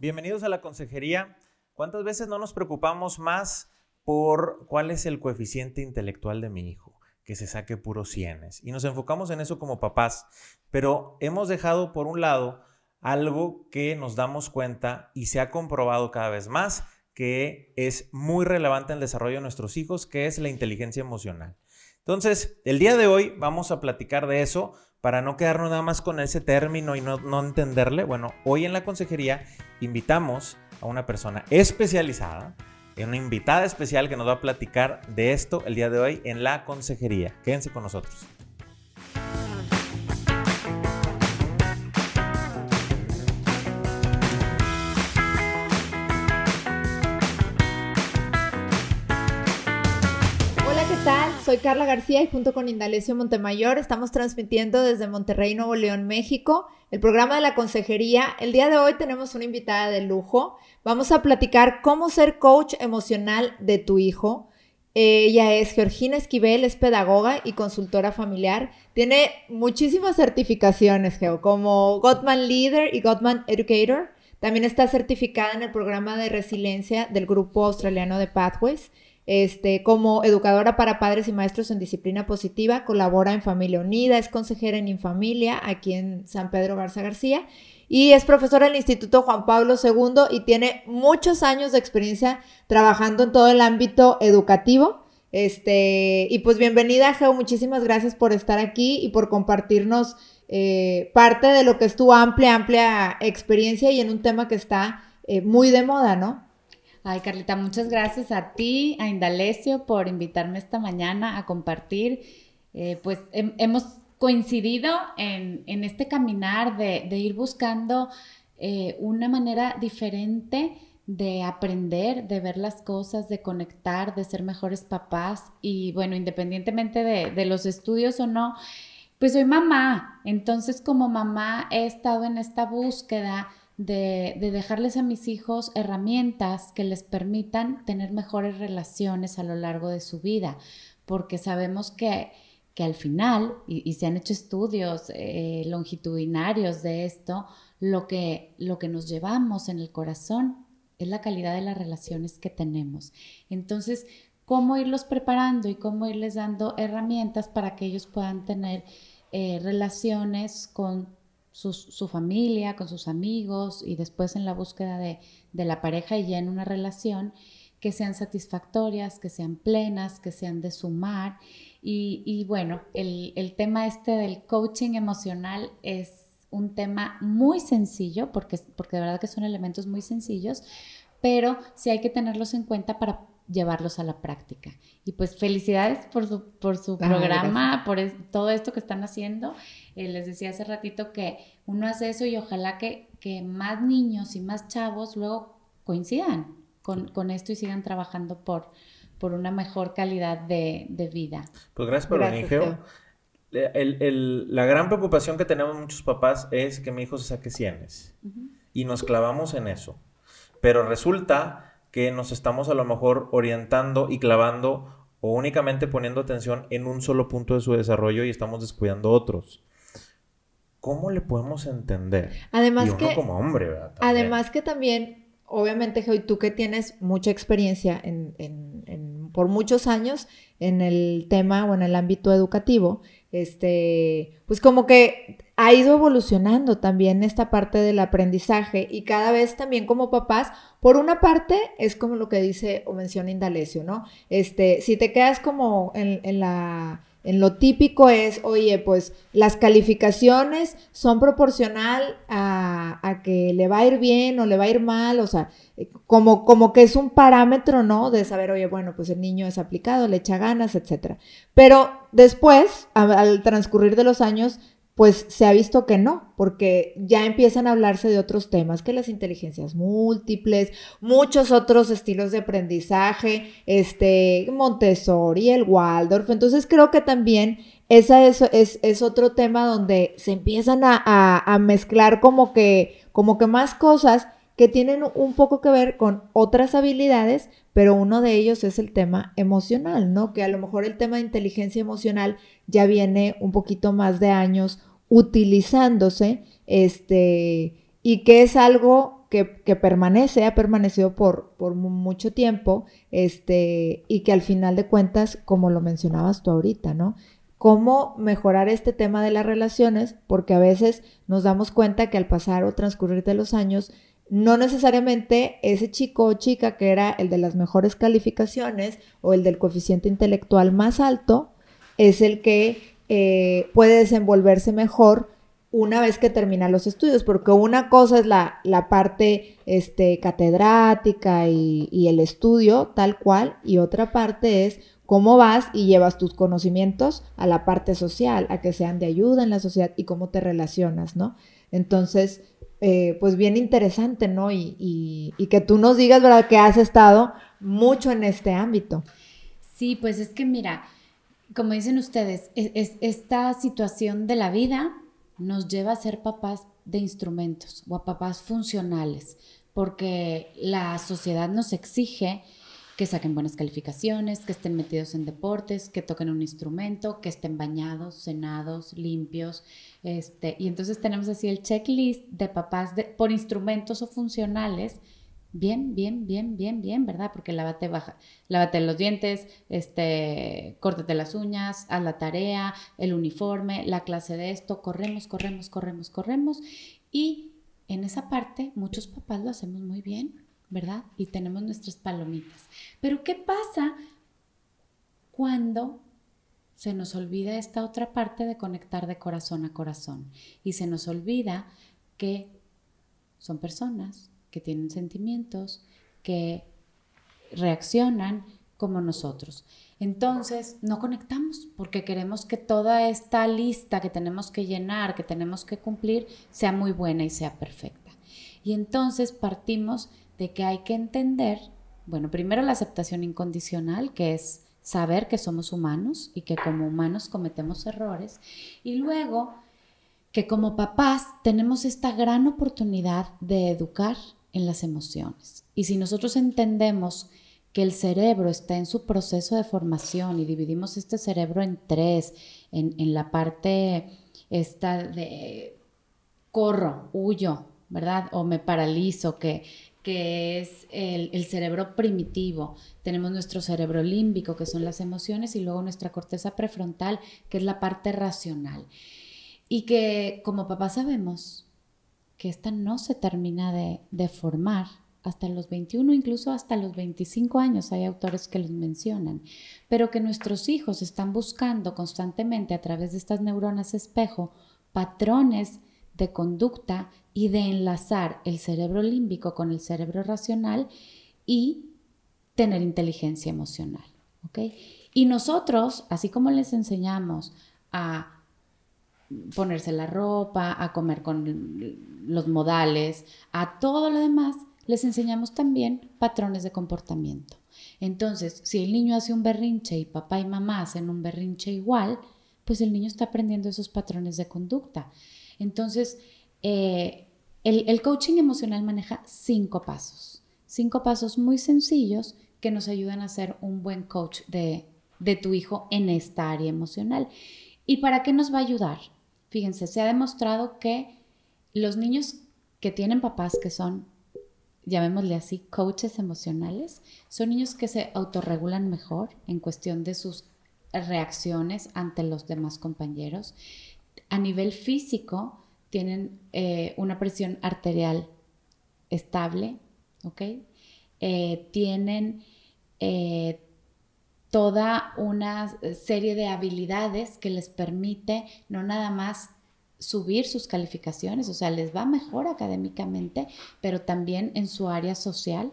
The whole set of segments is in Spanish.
Bienvenidos a la consejería. ¿Cuántas veces no nos preocupamos más por cuál es el coeficiente intelectual de mi hijo? Que se saque puros cienes. Y nos enfocamos en eso como papás, pero hemos dejado por un lado algo que nos damos cuenta y se ha comprobado cada vez más que es muy relevante en el desarrollo de nuestros hijos, que es la inteligencia emocional. Entonces, el día de hoy vamos a platicar de eso para no quedarnos nada más con ese término y no, entenderle. Bueno, hoy en la consejería invitamos a una persona especializada, una invitada especial que nos va a platicar de esto el día de hoy en la consejería. Quédense con nosotros. Soy Carla García y junto con Indalecio Montemayor estamos transmitiendo desde Monterrey, Nuevo León, México, el programa de la consejería. El día de hoy tenemos una invitada de lujo. Vamos a platicar cómo ser coach emocional de tu hijo. Ella es Georgina Esquivel, es pedagoga y consultora familiar. Tiene muchísimas certificaciones, Geo, como Gottman Leader y Gottman Educator. También está certificada en el programa de resiliencia del grupo australiano de Pathways. Este, como educadora para padres y maestros en disciplina positiva, colabora en Familia Unida, es consejera en Infamilia aquí en San Pedro Garza García y es profesora del Instituto Juan Pablo II y tiene muchos años de experiencia trabajando en todo el ámbito educativo. Este, y pues bienvenida, Geo, muchísimas gracias por estar aquí y por compartirnos eh, parte de lo que es tu amplia, amplia experiencia y en un tema que está eh, muy de moda, ¿no? Ay, Carlita, muchas gracias a ti, a Indalecio, por invitarme esta mañana a compartir. Eh, pues hemos coincidido en, este caminar de, ir buscando eh, una manera diferente de aprender, de ver las cosas, de conectar, de ser mejores papás. Y bueno, independientemente de, de los estudios o no, pues soy mamá. Entonces como mamá he estado en esta búsqueda de, dejarles a mis hijos herramientas que les permitan tener mejores relaciones a lo largo de su vida, porque sabemos que, que al final, y, se han hecho estudios eh, longitudinarios de esto, lo que, lo que nos llevamos en el corazón es la calidad de las relaciones que tenemos. Entonces, cómo irlos preparando y cómo irles dando herramientas para que ellos puedan tener eh, relaciones con su, familia, con sus amigos y después en la búsqueda de, la pareja y ya en una relación que sean satisfactorias, que sean plenas, que sean de sumar. Y, y bueno, el, el, tema este del coaching emocional es un tema muy sencillo, porque, porque de verdad que son elementos muy sencillos, pero sí hay que tenerlos en cuenta para llevarlos a la práctica. Y pues felicidades por su, por su ah, programa, por todo esto que están haciendo. Eh, les decía hace ratito que uno hace eso y ojalá que, que más niños y más chavos luego coincidan con, esto y sigan trabajando por, por una mejor calidad de, vida. Pues gracias por venir, la gran preocupación que tenemos muchos papás es que mi hijo se saque cienes. Y nos clavamos en eso. Pero resulta que nos estamos a lo mejor orientando y clavando o únicamente poniendo atención en un solo punto de su desarrollo y estamos descuidando otros. ¿Cómo le podemos entender? Además y uno que, como hombre, ¿verdad? Además que también, obviamente, Joy, tú que tienes mucha experiencia en, por muchos años en el tema o en el ámbito educativo, este, pues como que ha ido evolucionando también esta parte del aprendizaje y cada vez también como papás, por una parte es como lo que dice o menciona Indalecio, ¿no? Este, si te quedas como en la en lo típico es, oye, pues las calificaciones son proporcional a, que le va a ir bien o le va a ir mal, o sea, eh, como, como que es un parámetro, ¿no? De saber, oye, bueno, pues el niño es aplicado, le echa ganas, etc. Pero después, al transcurrir de los años, pues se ha visto que no, porque ya empiezan a hablarse de otros temas, que las inteligencias múltiples, muchos otros estilos de aprendizaje, este, Montessori, el Waldorf. Entonces creo que también esa es, es, otro tema donde se empiezan a, a, mezclar como que, como que más cosas que tienen un poco que ver con otras habilidades, pero uno de ellos es el tema emocional, ¿no? Que a lo mejor el tema de inteligencia emocional ya viene un poquito más de años utilizándose, este, y que es algo que, que, permanece, ha permanecido por, por mucho tiempo, este, y que al final de cuentas, como lo mencionabas tú ahorita, ¿no? Cómo mejorar este tema de las relaciones, porque a veces nos damos cuenta que al pasar o transcurrir de los años, no necesariamente ese chico o chica que era el de las mejores calificaciones o el del coeficiente intelectual más alto, es el que eh, puede desenvolverse mejor una vez que termina los estudios, porque una cosa es la, la parte este, catedrática y, y, el estudio tal cual, y otra parte es cómo vas y llevas tus conocimientos a la parte social, a que sean de ayuda en la sociedad y cómo te relacionas, ¿no? Entonces, eh, pues bien interesante, ¿no? Y, y, que tú nos digas, ¿verdad?, que has estado mucho en este ámbito. Sí, pues es que mira, como dicen ustedes, es, esta situación de la vida nos lleva a ser papás de instrumentos o a papás funcionales, porque la sociedad nos exige que saquen buenas calificaciones, que estén metidos en deportes, que toquen un instrumento, que estén bañados, cenados, limpios. Este, y entonces tenemos así el checklist de papás de, por instrumentos o funcionales bien, bien, bien, bien, bien, ¿verdad? Porque lávate, baja, lávate los dientes, este, córtate las uñas, haz la tarea, el uniforme, la clase de esto, corremos, corremos, corremos, corremos. Y en esa parte muchos papás lo hacemos muy bien, ¿verdad? Y tenemos nuestras palomitas. Pero ¿qué pasa cuando se nos olvida esta otra parte de conectar de corazón a corazón? Y se nos olvida que son personas, que tienen sentimientos, que reaccionan como nosotros. Entonces, no conectamos porque queremos que toda esta lista que tenemos que llenar, que tenemos que cumplir, sea muy buena y sea perfecta. Y entonces partimos de que hay que entender, bueno, primero la aceptación incondicional, que es saber que somos humanos y que como humanos cometemos errores, y luego que como papás tenemos esta gran oportunidad de educar en las emociones. Y si nosotros entendemos que el cerebro está en su proceso de formación y dividimos este cerebro en tres, en, la parte esta de corro, huyo, ¿verdad? O me paralizo, que, que es el, el, cerebro primitivo. Tenemos nuestro cerebro límbico, que son las emociones, y luego nuestra corteza prefrontal, que es la parte racional. Y que como papá sabemos que esta no se termina de, formar hasta los 21, incluso hasta los 25 años, hay autores que los mencionan, pero que nuestros hijos están buscando constantemente a través de estas neuronas espejo patrones de conducta y de enlazar el cerebro límbico con el cerebro racional y tener inteligencia emocional. Y nosotros, así como les enseñamos a ponerse la ropa, a comer con los modales, a todo lo demás, les enseñamos también patrones de comportamiento. Entonces, si el niño hace un berrinche y papá y mamá hacen un berrinche igual, pues el niño está aprendiendo esos patrones de conducta. Entonces, eh, el, coaching emocional maneja cinco pasos, cinco pasos muy sencillos que nos ayudan a ser un buen coach de, de tu hijo en esta área emocional. ¿Y para qué nos va a ayudar? Fíjense, se ha demostrado que los niños que tienen papás que son, llamémosle así, coaches emocionales, son niños que se autorregulan mejor en cuestión de sus reacciones ante los demás compañeros. A nivel físico, tienen eh, una presión arterial estable, ¿ok? Eh, tienen eh, toda una serie de habilidades que les permite no nada más subir sus calificaciones, o sea, les va mejor académicamente, pero también en su área social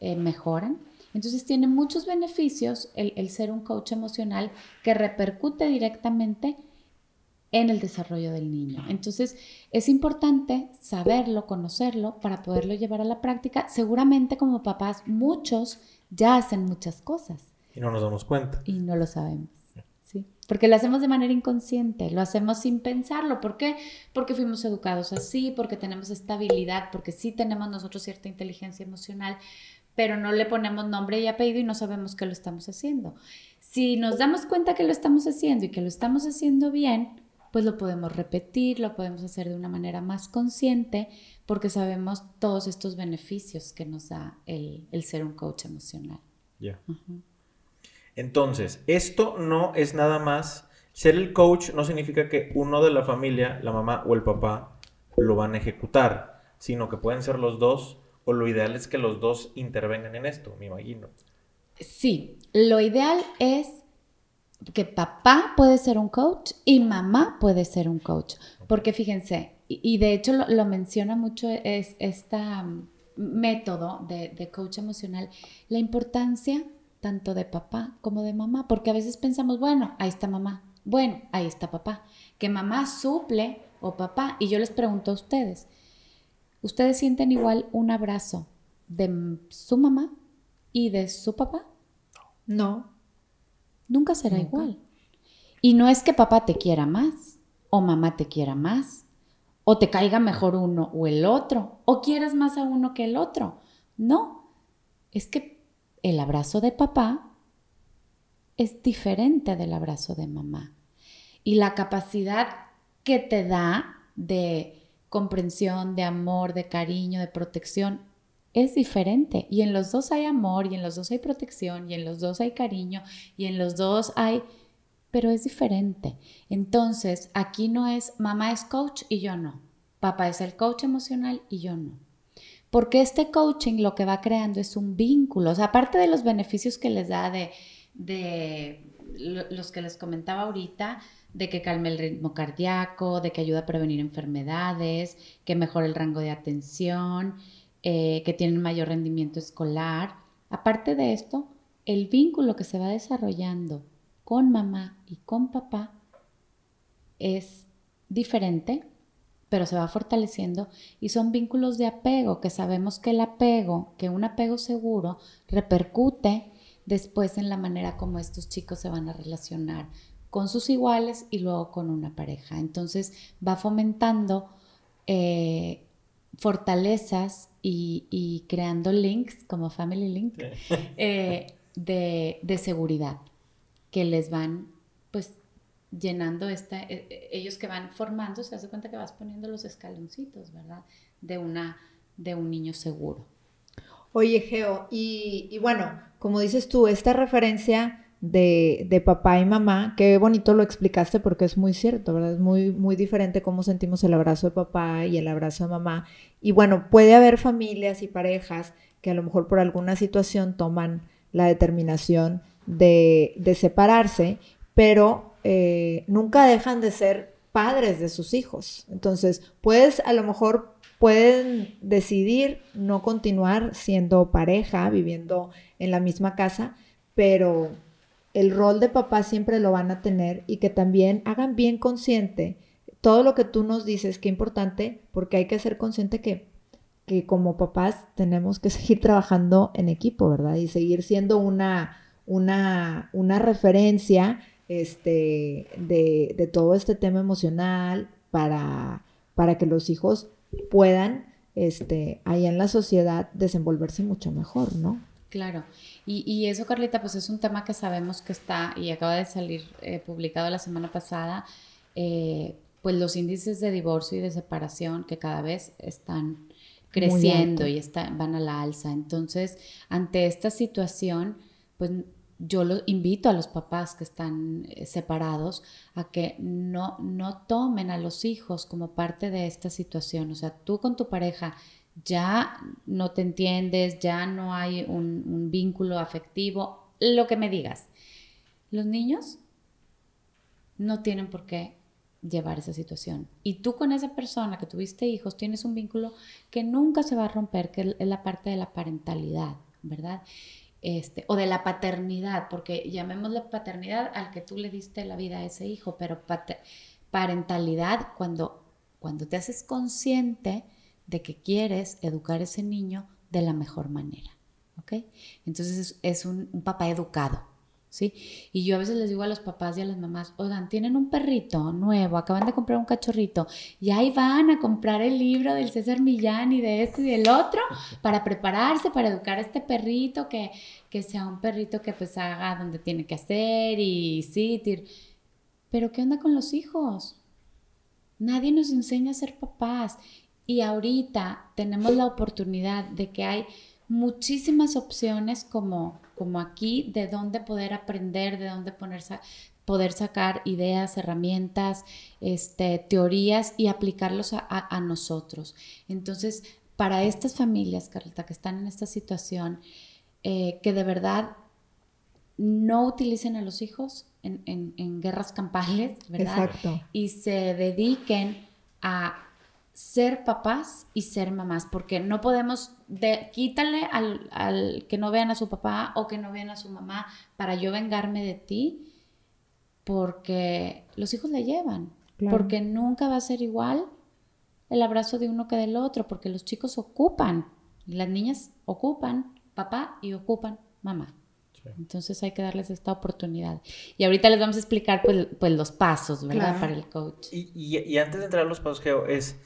mejoran. Entonces tiene muchos beneficios el, el, ser un coach emocional que repercute directamente en el desarrollo del niño. Entonces es importante saberlo, conocerlo para poderlo llevar a la práctica. Seguramente como papás muchos ya hacen muchas cosas y no nos damos cuenta. Y no lo sabemos. ¿sí? Porque lo hacemos de manera inconsciente, lo hacemos sin pensarlo. ¿Por qué? Porque fuimos educados así, porque tenemos estabilidad, porque sí tenemos nosotros cierta inteligencia emocional, pero no le ponemos nombre y apellido y no sabemos que lo estamos haciendo. Si nos damos cuenta que lo estamos haciendo y que lo estamos haciendo bien, pues lo podemos repetir, lo podemos hacer de una manera más consciente porque sabemos todos estos beneficios que nos da el, ser un coach emocional. Ya. Entonces, esto no es nada más, ser el coach no significa que uno de la familia, la mamá o el papá, lo van a ejecutar, sino que pueden ser los dos o lo ideal es que los dos intervengan en esto, me imagino. Sí, lo ideal es que papá puede ser un coach y mamá puede ser un coach. Porque fíjense, y, de hecho lo, menciona mucho es este método de, de, coach emocional, la importancia tanto de papá como de mamá, porque a veces pensamos, bueno, ahí está mamá, bueno, ahí está papá, que mamá suple o papá, y yo les pregunto a ustedes, ¿ustedes sienten igual un abrazo de su mamá y de su papá? No. Nunca será igual. Y no es que papá te quiera más o mamá te quiera más o te caiga mejor uno o el otro o quieras más a uno que el otro. No, es que el abrazo de papá es diferente del abrazo de mamá. Y la capacidad que te da de comprensión, de amor, de cariño, de protección, es diferente. Y en los dos hay amor, y en los dos hay protección, y en los dos hay cariño, y en los dos hay... Pero es diferente. Entonces, aquí no es mamá es coach y yo no. Papá es el coach emocional y yo no. Porque este coaching lo que va creando es un vínculo. O sea, aparte de los beneficios que les da de, de los que les comentaba ahorita, de que calme el ritmo cardíaco, de que ayuda a prevenir enfermedades, que mejore el rango de atención, eh, que tienen mayor rendimiento escolar. Aparte de esto, el vínculo que se va desarrollando con mamá y con papá es diferente, pero se va fortaleciendo y son vínculos de apego, que sabemos que el apego, que un apego seguro, repercute después en la manera como estos chicos se van a relacionar con sus iguales y luego con una pareja. Entonces va fomentando eh, fortalezas y, creando links como Family Link eh, de, seguridad que les van pues llenando esta, e, e, ellos que van formando, se hace cuenta que vas poniendo los escaloncitos, ¿verdad? De, una, de un niño seguro. Oye, Geo, y, y bueno, como dices tú, esta referencia de, papá y mamá. Qué bonito lo explicaste porque es muy cierto, ¿verdad? Es muy, muy diferente cómo sentimos el abrazo de papá y el abrazo de mamá. Y bueno, puede haber familias y parejas que a lo mejor por alguna situación toman la determinación de, separarse, pero eh, nunca dejan de ser padres de sus hijos. Entonces, puedes a lo mejor pueden decidir no continuar siendo pareja, viviendo en la misma casa, pero el rol de papá siempre lo van a tener y que también hagan bien consciente todo lo que tú nos dices, que importante, porque hay que ser consciente que, que como papás tenemos que seguir trabajando en equipo, ¿verdad? Y seguir siendo una, una, una referencia este, de, de, todo este tema emocional para, para que los hijos puedan, este, allá en la sociedad, desenvolverse mucho mejor, ¿no? Claro. Y, eso, Carlita, pues es un tema que sabemos que está y acaba de salir eh, publicado la semana pasada, eh, pues los índices de divorcio y de separación que cada vez están creciendo y van a la alza. Entonces, ante esta situación, pues yo lo invito a los papás que están eh, separados a que no, no tomen a los hijos como parte de esta situación. O sea, tú con tu pareja ya no te entiendes, ya no hay un, vínculo afectivo, lo que me digas. Los niños no tienen por qué llevar esa situación. Y tú con esa persona que tuviste hijos tienes un vínculo que nunca se va a romper, que es la parte de la parentalidad, ¿verdad? Este, o de la paternidad, porque llamémosle paternidad al que tú le diste la vida a ese hijo, pero parentalidad cuando, cuando te haces consciente de que quieres educar a ese niño de la mejor manera. ¿Ok? Entonces es, un, papá educado. ¿Sí? Y yo a veces les digo a los papás y a las mamás, oigan, tienen un perrito nuevo, acaban de comprar un cachorrito y ahí van a comprar el libro del César Millán y de este y del otro para prepararse, para educar a este perrito, que, que sea un perrito que pues haga donde tiene que hacer y sí, pero ¿qué onda con los hijos? Nadie nos enseña a ser papás. Y ahorita tenemos la oportunidad de que hay muchísimas opciones como, como aquí de dónde poder aprender, de dónde ponerse, poder sacar ideas, herramientas, este, teorías y aplicarlos a, nosotros. Entonces, para estas familias, Carlita, que están en esta situación, eh, que de verdad no utilicen a los hijos en, guerras campales, ¿verdad? Exacto. Y se dediquen a ser papás y ser mamás, porque no podemos, de, quítale al, que no vean a su papá o que no vean a su mamá para yo vengarme de ti, porque los hijos le llevan, porque nunca va a ser igual el abrazo de uno que del otro, porque los chicos ocupan, las niñas ocupan papá y ocupan mamá. Entonces hay que darles esta oportunidad. Y ahorita les vamos a explicar pues, pues los pasos, ¿verdad? Para el coach. Y, antes de entrar a los pasos, Geo, es,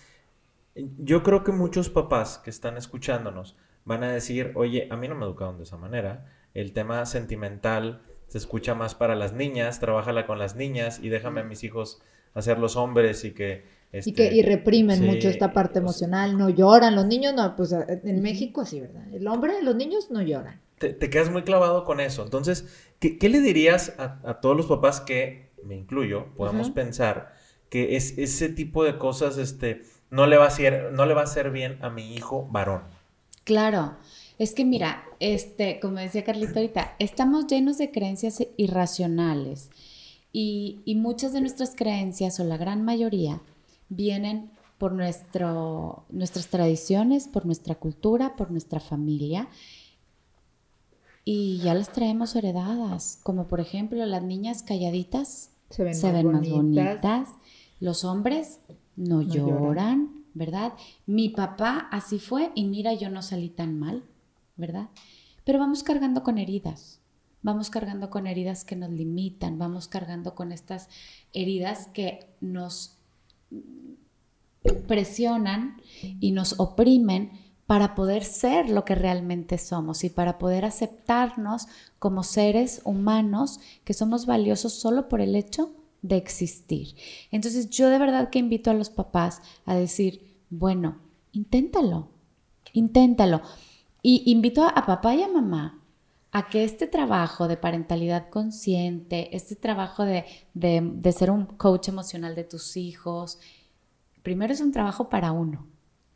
yo creo que muchos papás que están escuchándonos van a decir, oye, a mí no me educaron de esa manera. El tema sentimental se escucha más para las niñas, trabájala con las niñas y déjame a mis hijos hacer los hombres y que y que y reprimen mucho esta parte emocional, no lloran, los niños no, pues en México sí, ¿verdad? El hombre, los niños no lloran. Te, quedas muy clavado con eso. Entonces, ¿qué, le dirías a, todos los papás que, me incluyo, podemos pensar que es, ese tipo de cosas este, no, le va a hacer, no le va a hacer bien a mi hijo varón? Claro. Es que mira, este, como decía Carlita ahorita, estamos llenos de creencias irracionales y, y muchas de nuestras creencias, o la gran mayoría, vienen por nuestro, nuestras tradiciones, por nuestra cultura, por nuestra familia. Y ya las traemos heredadas, como por ejemplo las niñas calladitas se ven, más, bonitas. los hombres no, lloran, ¿verdad? Mi papá así fue y mira, yo no salí tan mal, ¿verdad? Pero vamos cargando con heridas, vamos cargando con heridas que nos limitan, vamos cargando con estas heridas que nos presionan y nos oprimen para poder ser lo que realmente somos y para poder aceptarnos como seres humanos que somos valiosos solo por el hecho de existir. Entonces yo de verdad que invito a los papás a decir, bueno, inténtalo, inténtalo. Y invito a, papá y a mamá a que este trabajo de parentalidad consciente, este trabajo de, de ser un coach emocional de tus hijos, primero es un trabajo para uno.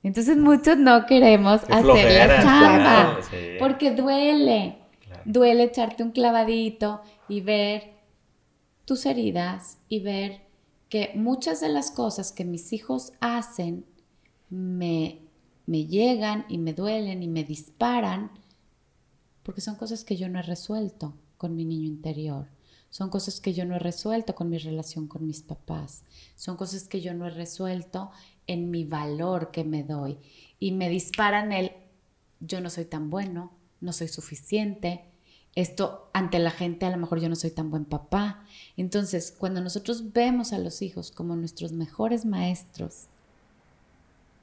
Entonces muchos no queremos hacer la chamba porque duele. Duele echarte un clavadito y ver tus heridas y ver que muchas de las cosas que mis hijos hacen me, me llegan y me duelen y me disparan porque son cosas que yo no he resuelto con mi niño interior. Son cosas que yo no he resuelto con mi relación con mis papás. Son cosas que yo no he resuelto en mi valor que me doy. Y me disparan el, yo no soy tan bueno, no soy suficiente. Esto ante la gente a lo mejor yo no soy tan buen papá. Entonces, cuando nosotros vemos a los hijos como nuestros mejores maestros,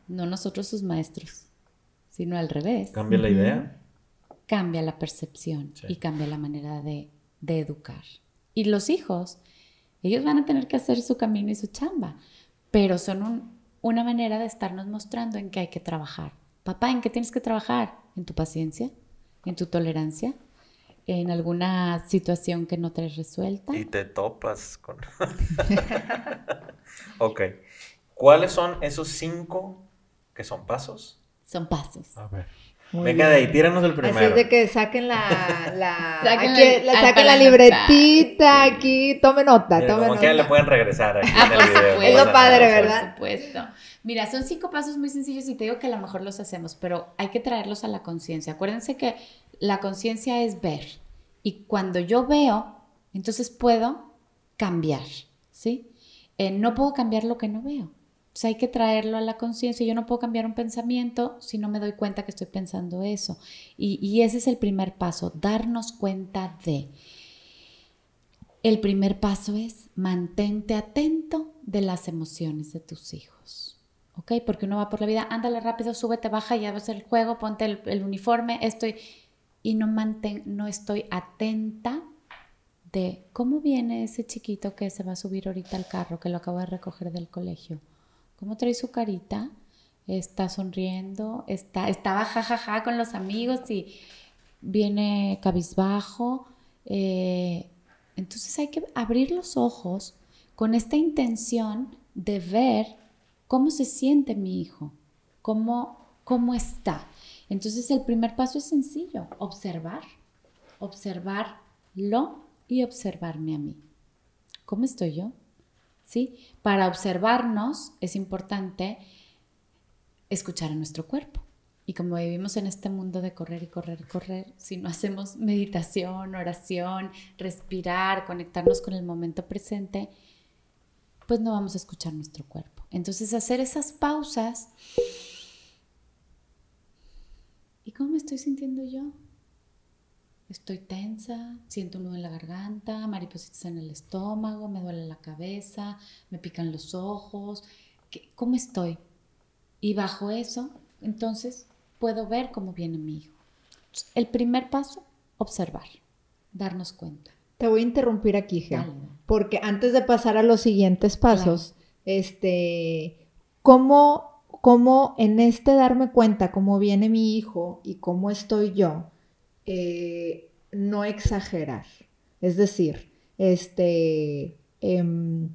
no nosotros sus maestros, sino al revés. ¿Cambia la idea? Cambia la percepción y cambia la manera de, de educar. Y los hijos, ellos van a tener que hacer su camino y su chamba, pero son una manera de estarnos mostrando en qué hay que trabajar. Papá, ¿en qué tienes que trabajar? ¿En tu paciencia? ¿En tu tolerancia? ¿En alguna situación que no te resuelta? Y te topas con... ok. ¿Cuáles son esos cinco que son pasos? Son pasos. A ver. Venga de ahí, tíranos el primero. Así es de que saquen la, la, saquen, la, saquen la libretita aquí, tome nota, Mira, tome como que le pueden regresar aquí en el video. Es lo padre, ¿verdad? Por supuesto. Mira, son cinco pasos muy sencillos y te digo que a lo mejor los hacemos, pero hay que traerlos a la conciencia. Acuérdense que la conciencia es ver. Y cuando yo veo, entonces puedo cambiar, ¿sí? Eh, no puedo cambiar lo que no veo. Pues hay que traerlo a la conciencia. Yo no puedo cambiar un pensamiento si no me doy cuenta que estoy pensando eso. Y, ese es el primer paso, darnos cuenta de. El primer paso es mantente atento de las emociones de tus hijos. ¿Ok? Porque uno va por la vida, ándale rápido, súbete, baja, ya va a ser el juego, ponte el, uniforme, estoy. No, manten, no estoy atenta de cómo viene ese chiquito que se va a subir ahorita al carro, que lo acabo de recoger del colegio ¿Cómo trae su carita? Está sonriendo, está, estaba jajaja con los amigos y viene cabizbajo. Eh, entonces hay que abrir los ojos con esta intención de ver cómo se siente mi hijo, cómo, cómo está. Entonces el primer paso es sencillo, observar, observarlo y observarme a mí. ¿Cómo estoy yo? ¿Sí? Para observarnos es importante escuchar a nuestro cuerpo. Y como vivimos en este mundo de correr y correr y correr, si no hacemos meditación, oración, respirar, conectarnos con el momento presente, pues no vamos a escuchar nuestro cuerpo. Entonces hacer esas pausas. ¿Y cómo me estoy sintiendo yo? Estoy tensa, siento un nudo en la garganta, maripositas en el estómago, me duele la cabeza, me pican los ojos. ¿Cómo estoy? Y bajo eso, entonces puedo ver cómo viene mi hijo. El primer paso, observar, darnos cuenta. Te voy a interrumpir aquí, Gea, porque antes de pasar a los siguientes pasos, este, ¿cómo, ¿cómo, en este darme cuenta cómo viene mi hijo y cómo estoy yo, eh, no exagerar? Es decir, este, em,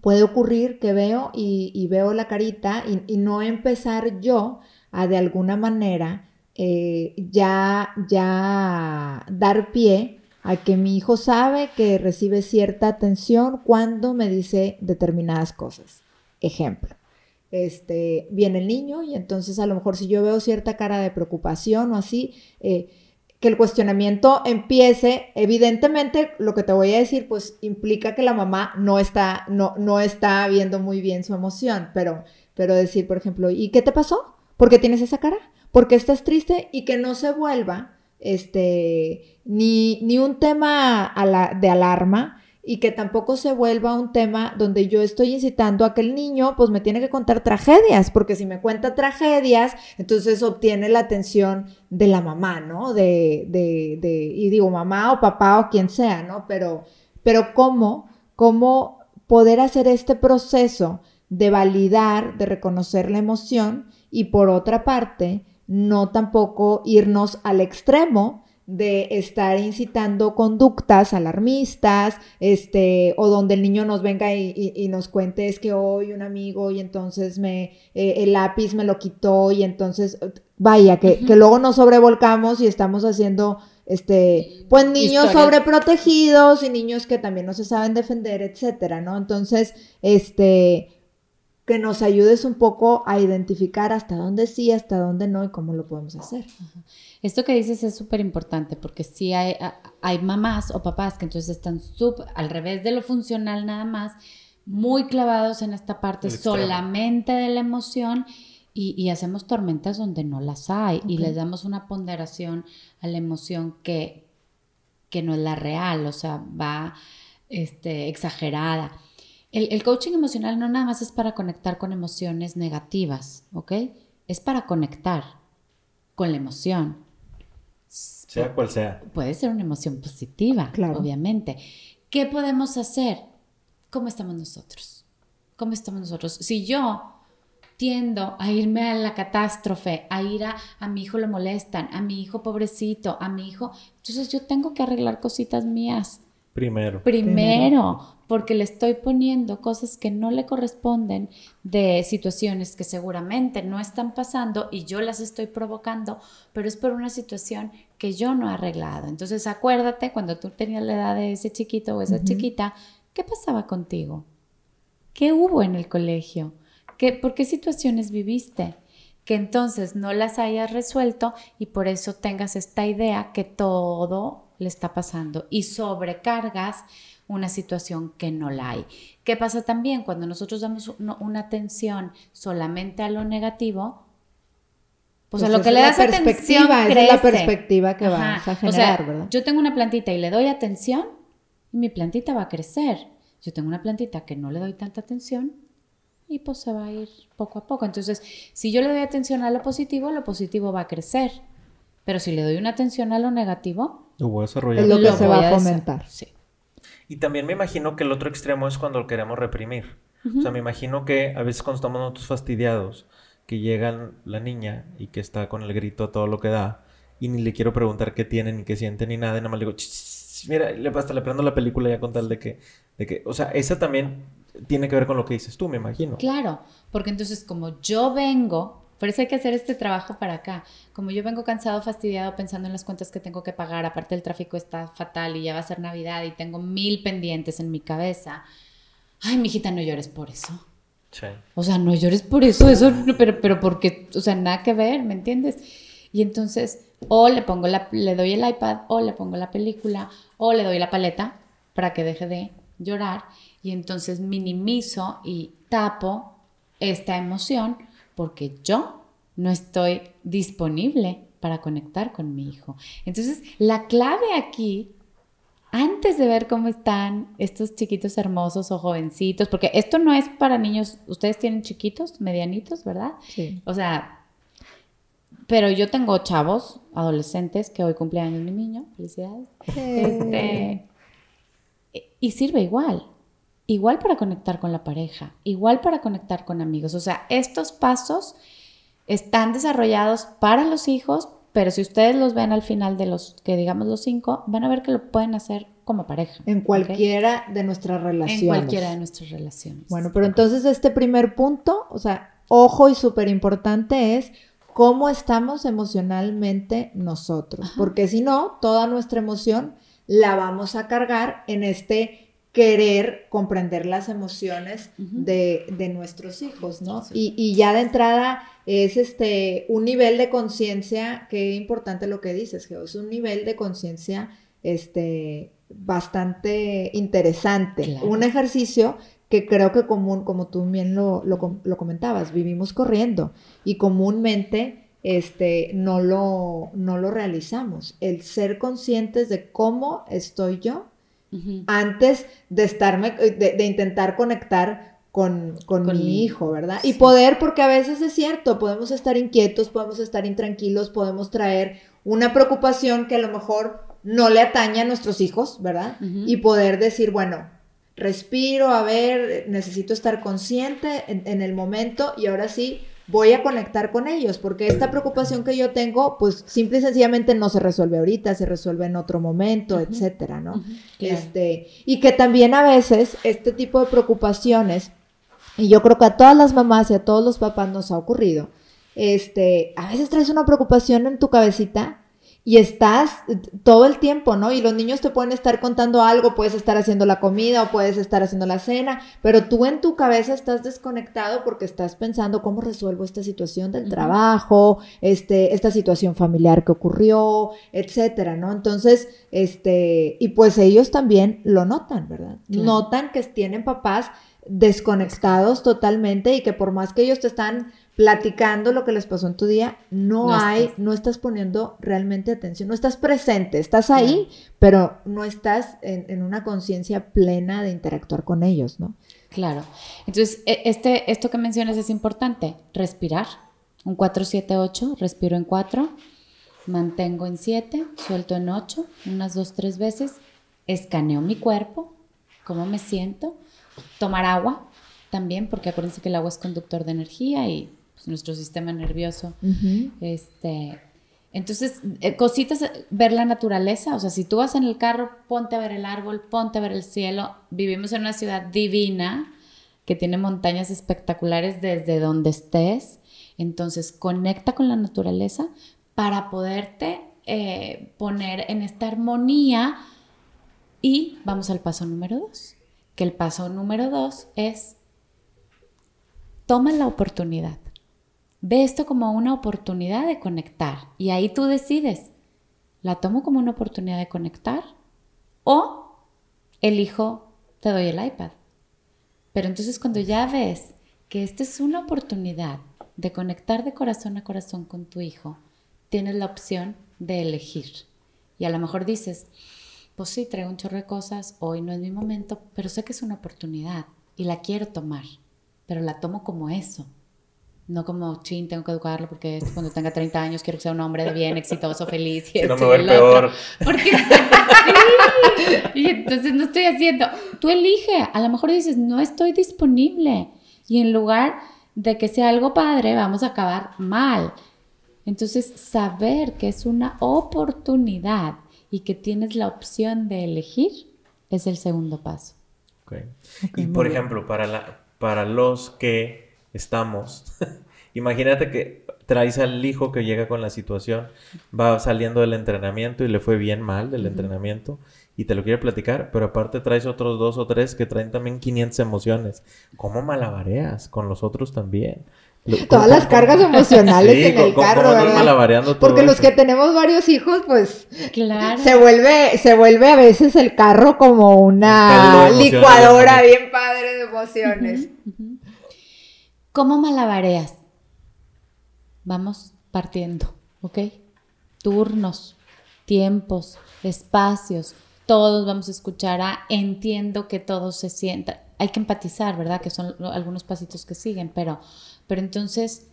puede ocurrir que veo y, veo la carita y, no empezar yo a de alguna manera eh, ya, ya dar pie a que mi hijo sabe que recibe cierta atención cuando me dice determinadas cosas. Ejemplo, este, viene el niño y entonces a lo mejor si yo veo cierta cara de preocupación o así, eh, que el cuestionamiento empiece, evidentemente lo que te voy a decir pues implica que la mamá no está, no, no está viendo muy bien su emoción, pero, pero decir, por ejemplo, ¿y qué te pasó? ¿Por qué tienes esa cara? ¿Por qué estás triste? Y que no se vuelva este, ni, ni un tema de alarma y que tampoco se vuelva un tema donde yo estoy incitando a que el niño pues me tiene que contar tragedias, porque si me cuenta tragedias, entonces obtiene la atención de la mamá, ¿no? De, de, de y digo mamá o papá o quien sea, ¿no? Pero, pero ¿cómo, cómo poder hacer este proceso de validar, de reconocer la emoción y por otra parte, no tampoco irnos al extremo de estar incitando conductas alarmistas, este, o donde el niño nos venga y, nos cuente es que hoy un amigo y entonces me, eh, el lápiz me lo quitó y entonces, vaya, que, que, luego nos sobrevolcamos y estamos haciendo, este, pues niños sobreprotegidos y niños que también no se saben defender, etcétera, ¿no? Entonces, este, que nos ayudes un poco a identificar hasta dónde sí, hasta dónde no y cómo lo podemos hacer. Esto que dices es súper importante porque sí hay, hay mamás o papás que entonces están al revés de lo funcional nada más, muy clavados en esta parte solamente de la emoción y, hacemos tormentas donde no las hay y les damos una ponderación a la emoción que, que no es la real, o sea, va este, exagerada. El, coaching emocional no nada más es para conectar con emociones negativas, ¿ok? Es para conectar con la emoción. Sea cual sea. Puede ser una emoción positiva, claro. obviamente. ¿Qué podemos hacer? ¿Cómo estamos nosotros? ¿Cómo estamos nosotros? Si yo tiendo a irme a la catástrofe, a ir a, a mi hijo lo molestan, a mi hijo pobrecito, a mi hijo, entonces yo tengo que arreglar cositas mías. Primero. Primero porque le estoy poniendo cosas que no le corresponden de situaciones que seguramente no están pasando y yo las estoy provocando, pero es por una situación que yo no he arreglado. Entonces acuérdate cuando tú tenías la edad de ese chiquito o esa chiquita, ¿qué pasaba contigo? ¿Qué hubo en el colegio? ¿Qué, ¿Por qué situaciones viviste? Que entonces no las hayas resuelto y por eso tengas esta idea que todo le está pasando y sobrecargas una situación que no la hay. ¿Qué pasa también cuando nosotros damos una atención solamente a lo negativo? Pues, a lo que le das atención es la perspectiva que vas a generar, ¿verdad? Yo tengo una plantita y le doy atención y mi plantita va a crecer. Yo tengo una plantita que no le doy tanta atención y pues se va a ir poco a poco. Entonces, si yo le doy atención a lo positivo, lo positivo va a crecer. Pero si le doy una atención a lo negativo, lo voy a desarrollar. Es lo que se va a fomentar. Sí. Y también me imagino que el otro extremo es cuando lo queremos reprimir. O sea, me imagino que a veces cuando estamos nosotros fastidiados, que llega la niña y que está con el grito a todo lo que da, y ni le quiero preguntar qué tiene, ni qué siente, ni nada, y nada más le digo, mira, le, hasta le prendo la película ya con tal de que, de que, o sea, esa también tiene que ver con lo que dices tú, me imagino. Claro, porque entonces como yo vengo, por eso hay que hacer este trabajo para acá, como yo vengo cansado, fastidiado, pensando en las cuentas que tengo que pagar, aparte el tráfico está fatal y ya va a ser Navidad y tengo mil pendientes en mi cabeza, ay, mijita, no llores por eso. Sí. O sea, no llores por eso, eso, pero, pero porque, o sea, nada que ver, ¿me entiendes? Y entonces, o le pongo la, le doy el iPad, o le pongo la película, o le doy la paleta para que deje de llorar. Y entonces minimizo y tapo esta emoción porque yo no estoy disponible para conectar con mi hijo. Entonces, la clave aquí antes de ver cómo están estos chiquitos hermosos o jovencitos, porque esto no es para niños, ustedes tienen chiquitos, medianitos, ¿verdad? Sí. O sea, pero yo tengo chavos, adolescentes, que hoy cumpleaños mi niño, felicidades. Este, y sirve igual, igual para conectar con la pareja, igual para conectar con amigos. O sea, estos pasos están desarrollados para los hijos, pero si ustedes los ven al final de los, que digamos los cinco, van a ver que lo pueden hacer como pareja. En cualquiera de nuestras relaciones. En cualquiera de nuestras relaciones. Bueno, pero entonces este primer punto, o sea, ojo y súper importante es cómo estamos emocionalmente nosotros, porque si no, toda nuestra emoción la vamos a cargar en este querer comprender las emociones de, nuestros hijos, ¿no? Y, ya de entrada es este un nivel de conciencia, qué importante lo que dices, Geo, es un nivel de conciencia este, bastante interesante, un ejercicio que creo que común, como tú bien lo, lo, comentabas, vivimos corriendo y comúnmente este, no, lo, no lo realizamos. El ser conscientes de cómo estoy yo antes de, estarme, de, intentar conectar con, con, mi hijo, ¿verdad? Y poder, porque a veces es cierto, podemos estar inquietos, podemos estar intranquilos, podemos traer una preocupación que a lo mejor no le atañe a nuestros hijos, ¿verdad? Y poder decir, bueno, respiro, a ver, necesito estar consciente en, en el momento y ahora sí voy a conectar con ellos, porque esta preocupación que yo tengo, pues simple y sencillamente no se resuelve ahorita, se resuelve en otro momento, etcétera, ¿no? Este, y que también a veces este tipo de preocupaciones, y yo creo que a todas las mamás y a todos los papás nos ha ocurrido, este, a veces traes una preocupación en tu cabecita y estás todo el tiempo, ¿no? Y los niños te pueden estar contando algo, puedes estar haciendo la comida o puedes estar haciendo la cena, pero tú en tu cabeza estás desconectado porque estás pensando cómo resuelvo esta situación del trabajo, este, esta situación familiar que ocurrió, etcétera, ¿no? Entonces, este, y pues ellos también lo notan, ¿verdad? Notan que tienen papás desconectados totalmente y que por más que ellos te están platicando lo que les pasó en tu día, no, hay, no estás poniendo realmente atención, no estás presente, estás ahí, pero no estás en, una conciencia plena de interactuar con ellos, ¿no? Claro. Entonces, e, este, esto que mencionas es importante, respirar. Un 4-7-8, respiro en 4, mantengo en 7, suelto en 8, unas 2, 3 veces, escaneo mi cuerpo, cómo me siento, tomar agua también, porque acuérdense que el agua es conductor de energía y pues, nuestro sistema nervioso. este, entonces, eh, cositas, ver la naturaleza, o sea, si tú vas en el carro, ponte a ver el árbol, ponte a ver el cielo. Vivimos en una ciudad divina que tiene montañas espectaculares desde donde estés. Entonces, conecta con la naturaleza para poderte eh, poner en esta armonía. Y vamos al paso número dos, que el paso número dos es toma la oportunidad. Ve esto como una oportunidad de conectar y ahí tú decides, ¿la tomo como una oportunidad de conectar o elijo, te doy el iPad? Pero entonces cuando ya ves que esta es una oportunidad de conectar de corazón a corazón con tu hijo, tienes la opción de elegir. Y a lo mejor dices, pues sí, traigo un chorro de cosas, hoy no es mi momento, pero sé que es una oportunidad y la quiero tomar, pero la tomo como eso, No como, chin, tengo que educarlo porque cuando tenga 30 años quiero que sea un hombre de bien, exitoso, feliz. Y no me va peor. Porque, Y entonces no estoy haciendo. Tú elige. A lo mejor dices, no estoy disponible. Y en lugar de que sea algo padre, vamos a acabar mal. Entonces, saber que es una oportunidad y que tienes la opción de elegir es el segundo paso. Okay. y por ejemplo, para, la, para los que estamos, imagínate que traes al hijo que llega con la situación, va saliendo del entrenamiento y le fue bien mal del entrenamiento y te lo quiere platicar, pero aparte traes otros dos o tres que traen también 500 emociones. ¿Cómo malabareas con los otros también? Todas las cargas emocionales en el carro, ¿verdad? Porque los que tenemos varios hijos, pues se vuelve, se vuelve a veces el carro como una licuadora bien padre de emociones. ¿Cómo malabareas? Vamos partiendo, ¿ok? Turnos, tiempos, espacios, todos vamos a escuchar a entiendo que todos se sientan. Hay que empatizar, ¿verdad? Que son algunos pasitos que siguen, pero pero entonces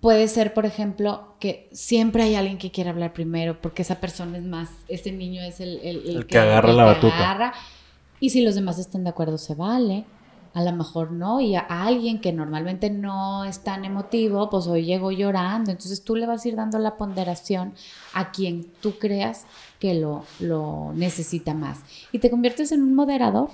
puede ser, por ejemplo, que siempre hay alguien que quiere hablar primero, porque esa persona es más, ese niño es el, el, que, agarra la batuta. y si los demás están de acuerdo, se vale. A lo mejor no, y a alguien que normalmente no es tan emotivo, pues hoy llegó llorando. Entonces tú le vas a ir dando la ponderación a quien tú creas que lo, lo necesita más. Y te conviertes en un moderador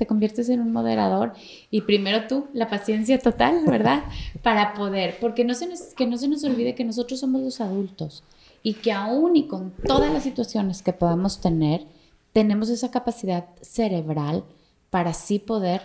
te conviertes en un moderador y primero tú, la paciencia total, ¿verdad? Para poder, porque no se nos, que no se nos olvide que nosotros somos los adultos y que aún y con todas las situaciones que podamos tener, tenemos esa capacidad cerebral para así poder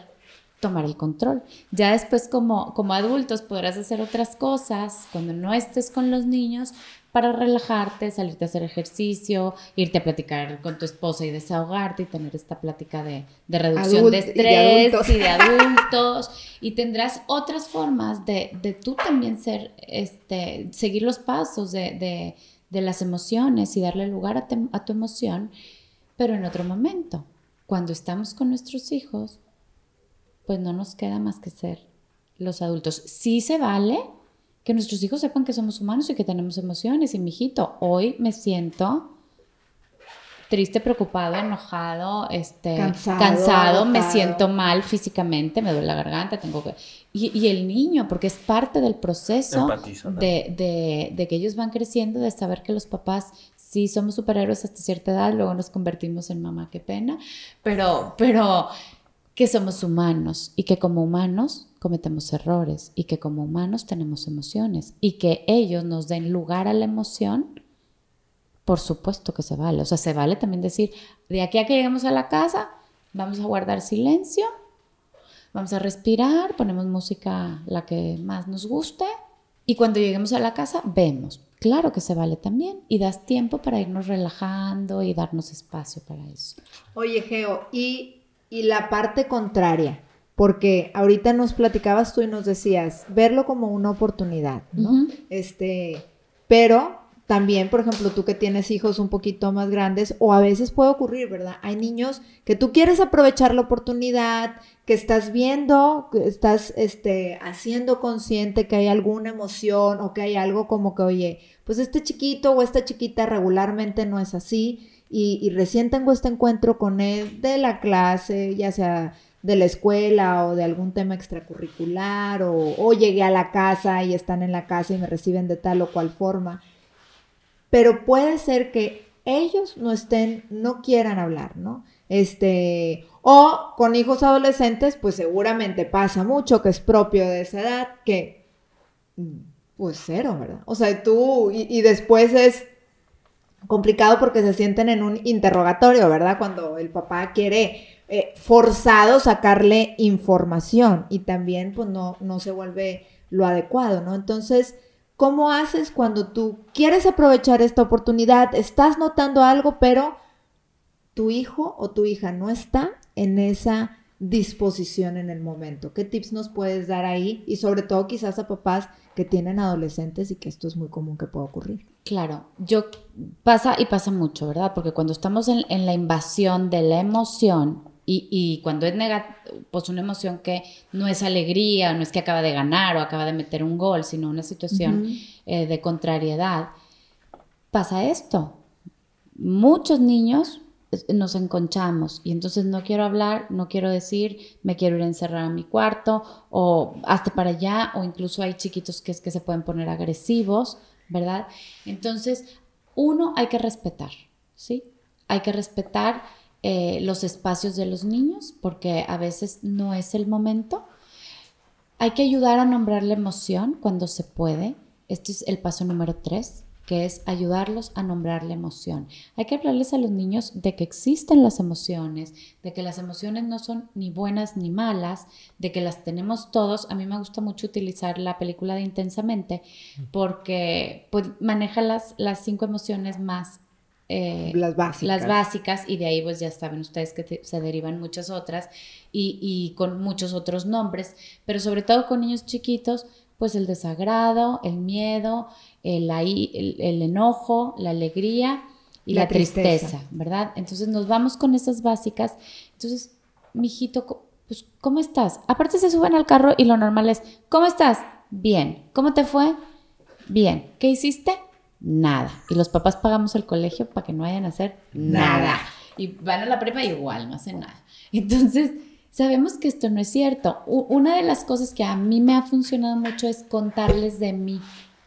tomar el control. Ya después como, como adultos podrás hacer otras cosas cuando no estés con los niños, para relajarte, salirte a hacer ejercicio, irte a platicar con tu esposa y desahogarte y tener esta plática de, reducción de estrés y de, adultos. y tendrás otras formas de, de, tú también ser, este, seguir los pasos de, las emociones y darle lugar a, a tu emoción, pero en otro momento. Cuando estamos con nuestros hijos, pues no nos queda más que ser los adultos. Sí se vale que nuestros hijos sepan que somos humanos y que tenemos emociones. Y mi hijito, hoy me siento triste, preocupado, enojado, este, cansado, me siento mal físicamente, me duele la garganta, tengo que... Y, el niño, porque es parte del proceso de, de, que ellos van creciendo, de saber que los papás sí somos superhéroes hasta cierta edad, luego nos convertimos en mamá, qué pena, pero, pero que somos humanos y que como humanos cometemos errores y que como humanos tenemos emociones y que ellos nos den lugar a la emoción, por supuesto que se vale. O sea, se vale también decir, de aquí a que lleguemos a la casa, vamos a guardar silencio, vamos a respirar, ponemos música la que más nos guste y cuando lleguemos a la casa, vemos. Claro que se vale también y das tiempo para irnos relajando y darnos espacio para eso. Oye, Geo, y y la parte contraria, porque ahorita nos platicabas tú y nos decías, verlo como una oportunidad, ¿no? Este, pero también, por ejemplo, tú que tienes hijos un poquito más grandes, o a veces puede ocurrir, ¿verdad? Hay niños que tú quieres aprovechar la oportunidad, que estás viendo, que estás este, haciendo consciente que hay alguna emoción o que hay algo como que, oye, pues este chiquito o esta chiquita regularmente no es así y, recién tengo este encuentro con él de la clase, ya sea de la escuela o de algún tema extracurricular o, llegué a la casa y están en la casa y me reciben de tal o cual forma. Pero puede ser que ellos no estén, no quieran hablar, ¿no? Este, o con hijos adolescentes, pues seguramente pasa mucho que es propio de esa edad, que pues cero, ¿verdad? O sea, tú, y después es, complicado porque se sienten en un interrogatorio, ¿verdad? Cuando el papá quiere eh, forzado sacarle información y también pues no, no se vuelve lo adecuado, ¿no? Entonces, ¿cómo haces cuando tú quieres aprovechar esta oportunidad? Estás notando algo, pero tu hijo o tu hija no está en esa disposición en el momento. ¿Qué tips nos puedes dar ahí? Y sobre todo quizás a papás que tienen adolescentes y que esto es muy común que pueda ocurrir. Claro, yo pasa y pasa mucho, ¿verdad? Porque cuando estamos en, la invasión de la emoción, Y, cuando es pues una emoción que no es alegría, no es que acaba de ganar o acaba de meter un gol, sino una situación eh, de contrariedad, pasa esto. Muchos niños nos enconchamos y entonces no quiero hablar, no quiero decir, me quiero ir a encerrar a mi cuarto o hasta para allá o incluso hay chiquitos que es que se pueden poner agresivos, ¿verdad? Entonces, uno hay que respetar, ¿sí? Hay que respetar eh, los espacios de los niños, porque a veces no es el momento. Hay que ayudar a nombrar la emoción cuando se puede. Este es el paso número tres, que es ayudarlos a nombrar la emoción. Hay que hablarles a los niños de que existen las emociones, de que las emociones no son ni buenas ni malas, de que las tenemos todos. A mí me gusta mucho utilizar la película de Intensamente porque pues, maneja las, las cinco emociones más eh, las básicas. Las básicas, y de ahí pues ya saben ustedes que se derivan muchas otras y, con muchos otros nombres, pero sobre todo con niños chiquitos, pues el desagrado, el miedo, el, el, enojo, la alegría y la, tristeza. ¿verdad? Entonces nos vamos con esas básicas. Entonces, mijito, pues, ¿cómo estás? Aparte se suben al carro y lo normal es, ¿cómo estás? Bien. ¿Cómo te fue? Bien. ¿Qué hiciste? nada. Y los papás pagamos el colegio para que no vayan a hacer nada. Y van a la prepa igual, no hacen nada. Entonces, sabemos que esto no es cierto. una de las cosas que a mí me ha funcionado mucho es contarles de mí,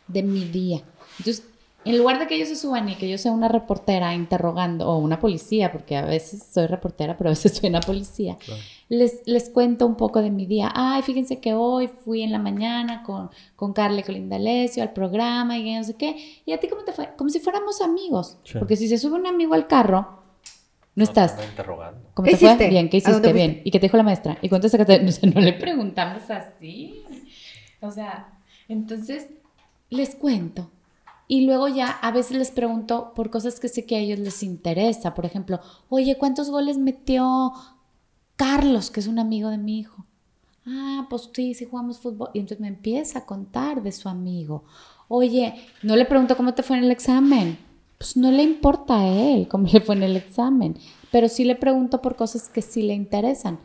de mi día. Entonces, en lugar de que ellos se suban y que yo sea una reportera interrogando, o una policía, porque a veces soy reportera, pero a veces soy una policía, les, les cuento un poco de mi día. Ay, fíjense que hoy fui en la mañana con, con Carla y con Lesio al programa y no sé qué. ¿Y a ti cómo te fue? Como si fuéramos amigos. Porque si se sube un amigo al carro, no, estás. interrogando. ¿Cómo te fue? Bien, ¿qué hiciste? Bien. ¿Y qué te dijo la maestra? ¿Y cuánto sacaste? No, no le preguntamos así. O sea, entonces les cuento y luego ya a veces les pregunto por cosas que sé que a ellos les interesa. Por ejemplo, oye, ¿cuántos goles metió Carlos, que es un amigo de mi hijo? Ah, pues sí, sí jugamos fútbol. Y entonces me empieza a contar de su amigo. Oye, no le pregunto cómo te fue en el examen. Pues no le importa a él cómo le fue en el examen. Pero sí le pregunto por cosas que sí le interesan.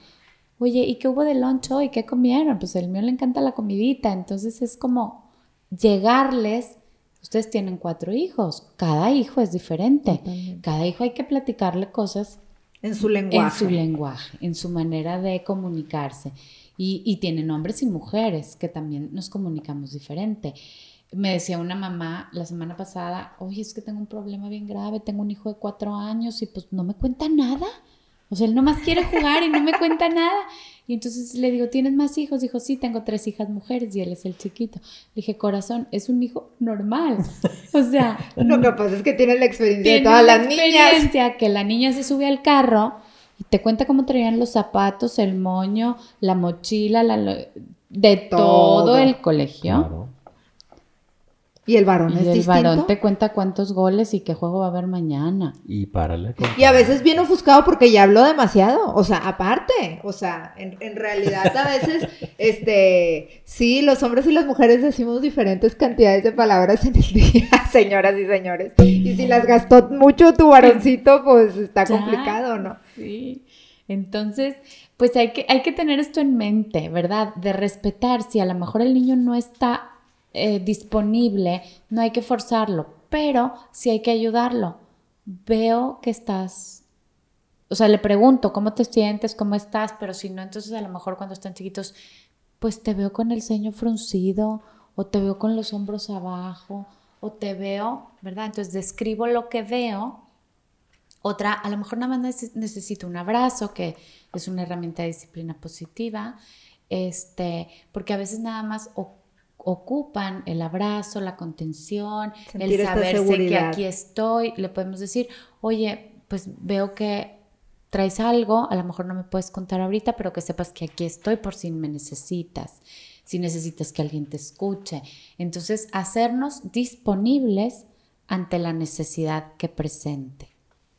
Oye, ¿y qué hubo de lunch hoy? ¿Qué comieron? Pues el mío le encanta la comidita. Entonces es como llegarles Ustedes tienen cuatro hijos, cada hijo es diferente, cada hijo hay que platicarle cosas en su lenguaje. En su lenguaje, en su manera de comunicarse. Y, y tienen hombres y mujeres que también nos comunicamos diferente. Me decía una mamá la semana pasada, oye, es que tengo un problema bien grave, tengo un hijo de cuatro años y pues no me cuenta nada. O sea, él nomás quiere jugar y no me cuenta nada. Y entonces le digo, ¿tienes más hijos? Dijo, sí, tengo tres hijas mujeres y él es el chiquito. Le dije, corazón, es un hijo normal. O sea... Lo que pasa es que tiene la experiencia de todas las niñas. experiencia que la niña se sube al carro y te cuenta cómo traían los zapatos, el moño, la mochila, la, de todo, el colegio. Y el varón y el varón te cuenta cuántos goles y qué juego va a haber mañana. Y párale. Y a veces viene ofuscado porque ya habló demasiado. O sea, aparte. O sea, en, realidad a veces, este, sí, los hombres y las mujeres decimos diferentes cantidades de palabras en el día, señoras y señores. Y si las gastó mucho tu varoncito, pues está complicado, ¿no? Sí. Entonces, pues hay que, hay que tener esto en mente, ¿verdad? De respetar si a lo mejor el niño no está eh, disponible, no hay que forzarlo, pero sí hay que ayudarlo. Veo que estás, o sea, le pregunto cómo te sientes, cómo estás, pero si no, entonces a lo mejor cuando están chiquitos, pues te veo con el ceño fruncido o te veo con los hombros abajo o te veo, ¿verdad? Entonces describo lo que veo. Otra, a lo mejor nada más necesito un abrazo, que es una herramienta de disciplina positiva, este, porque a veces nada más ocupan el abrazo, la contención, el saberse que aquí estoy. Le podemos decir, oye, pues veo que traes algo, a lo mejor no me puedes contar ahorita, pero que sepas que aquí estoy por si me necesitas, si necesitas que alguien te escuche. Entonces, hacernos disponibles ante la necesidad que presente.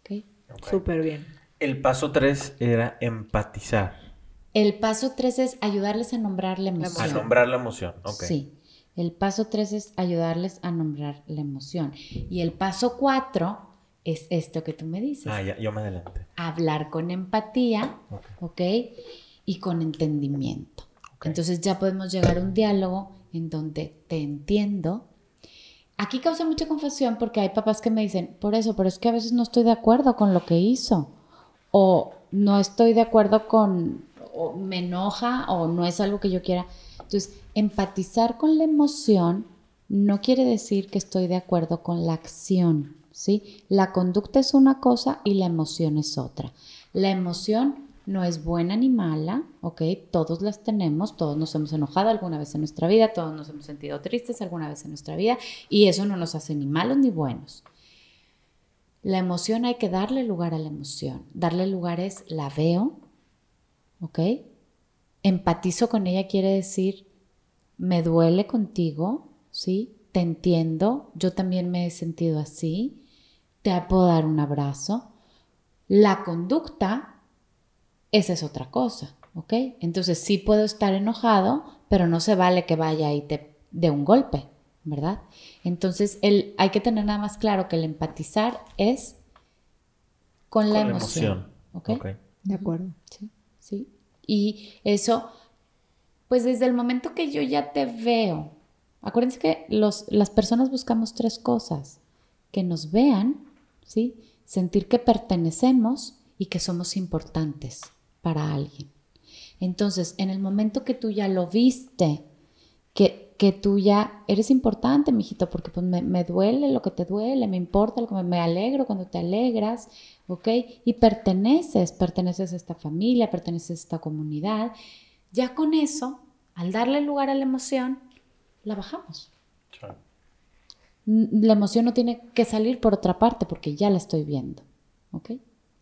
¿Okay? Súper bien. El paso tres era empatizar. El paso tres es ayudarles a nombrar la emoción. A nombrar la emoción, ok. Sí. El paso tres es ayudarles a nombrar la emoción. Y el paso cuatro es esto que tú me dices. Ah, ya, yo me adelanté. Hablar con empatía, ¿ok? Y con entendimiento. Entonces ya podemos llegar a un diálogo en donde te entiendo. Aquí causa mucha confusión porque hay papás que me dicen, por eso, pero es que a veces no estoy de acuerdo con lo que hizo. O no estoy de acuerdo con, o me enoja o no es algo que yo quiera. Entonces, empatizar con la emoción no quiere decir que estoy de acuerdo con la acción, ¿sí? La conducta es una cosa y la emoción es otra. La emoción no es buena ni mala, ¿ok? Todos las tenemos, todos nos hemos enojado alguna vez en nuestra vida, todos nos hemos sentido tristes alguna vez en nuestra vida y eso no nos hace ni malos ni buenos. La emoción hay que darle lugar a la emoción. Darle lugar es la veo, ¿ok? Empatizo con ella quiere decir, me duele contigo, ¿sí? Te entiendo, yo también me he sentido así, te puedo dar un abrazo. La conducta, esa es otra cosa, ¿ok? Entonces sí puedo estar enojado, pero no se vale que vaya y te dé un golpe, ¿verdad? Entonces el, hay que tener nada más claro que el empatizar es con, la emoción. ¿ok? De acuerdo. Sí. Y eso, pues desde el momento que yo ya te veo, acuérdense que los, las personas buscamos tres cosas, que nos vean, ¿sí? Sentir que pertenecemos y que somos importantes para alguien. Entonces, en el momento que tú ya lo viste, que, que tú ya eres importante, mijito, porque pues me, me, duele lo que te duele, me importa lo que me, me alegro cuando te alegras, ¿ok? Y perteneces, perteneces a esta familia, perteneces a esta comunidad. Ya con eso, al darle lugar a la emoción, la bajamos. La emoción no tiene que salir por otra parte porque ya la estoy viendo, ¿ok?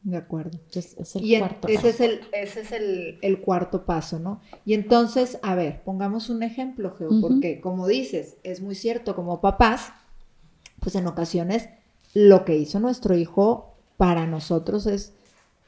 De acuerdo. Entonces, es el cuarto ese Es el, ese es el, cuarto paso, ¿no? Y entonces, a ver, pongamos un ejemplo, Geo, porque como dices, es muy cierto, como papás, pues en ocasiones lo que hizo nuestro hijo para nosotros es,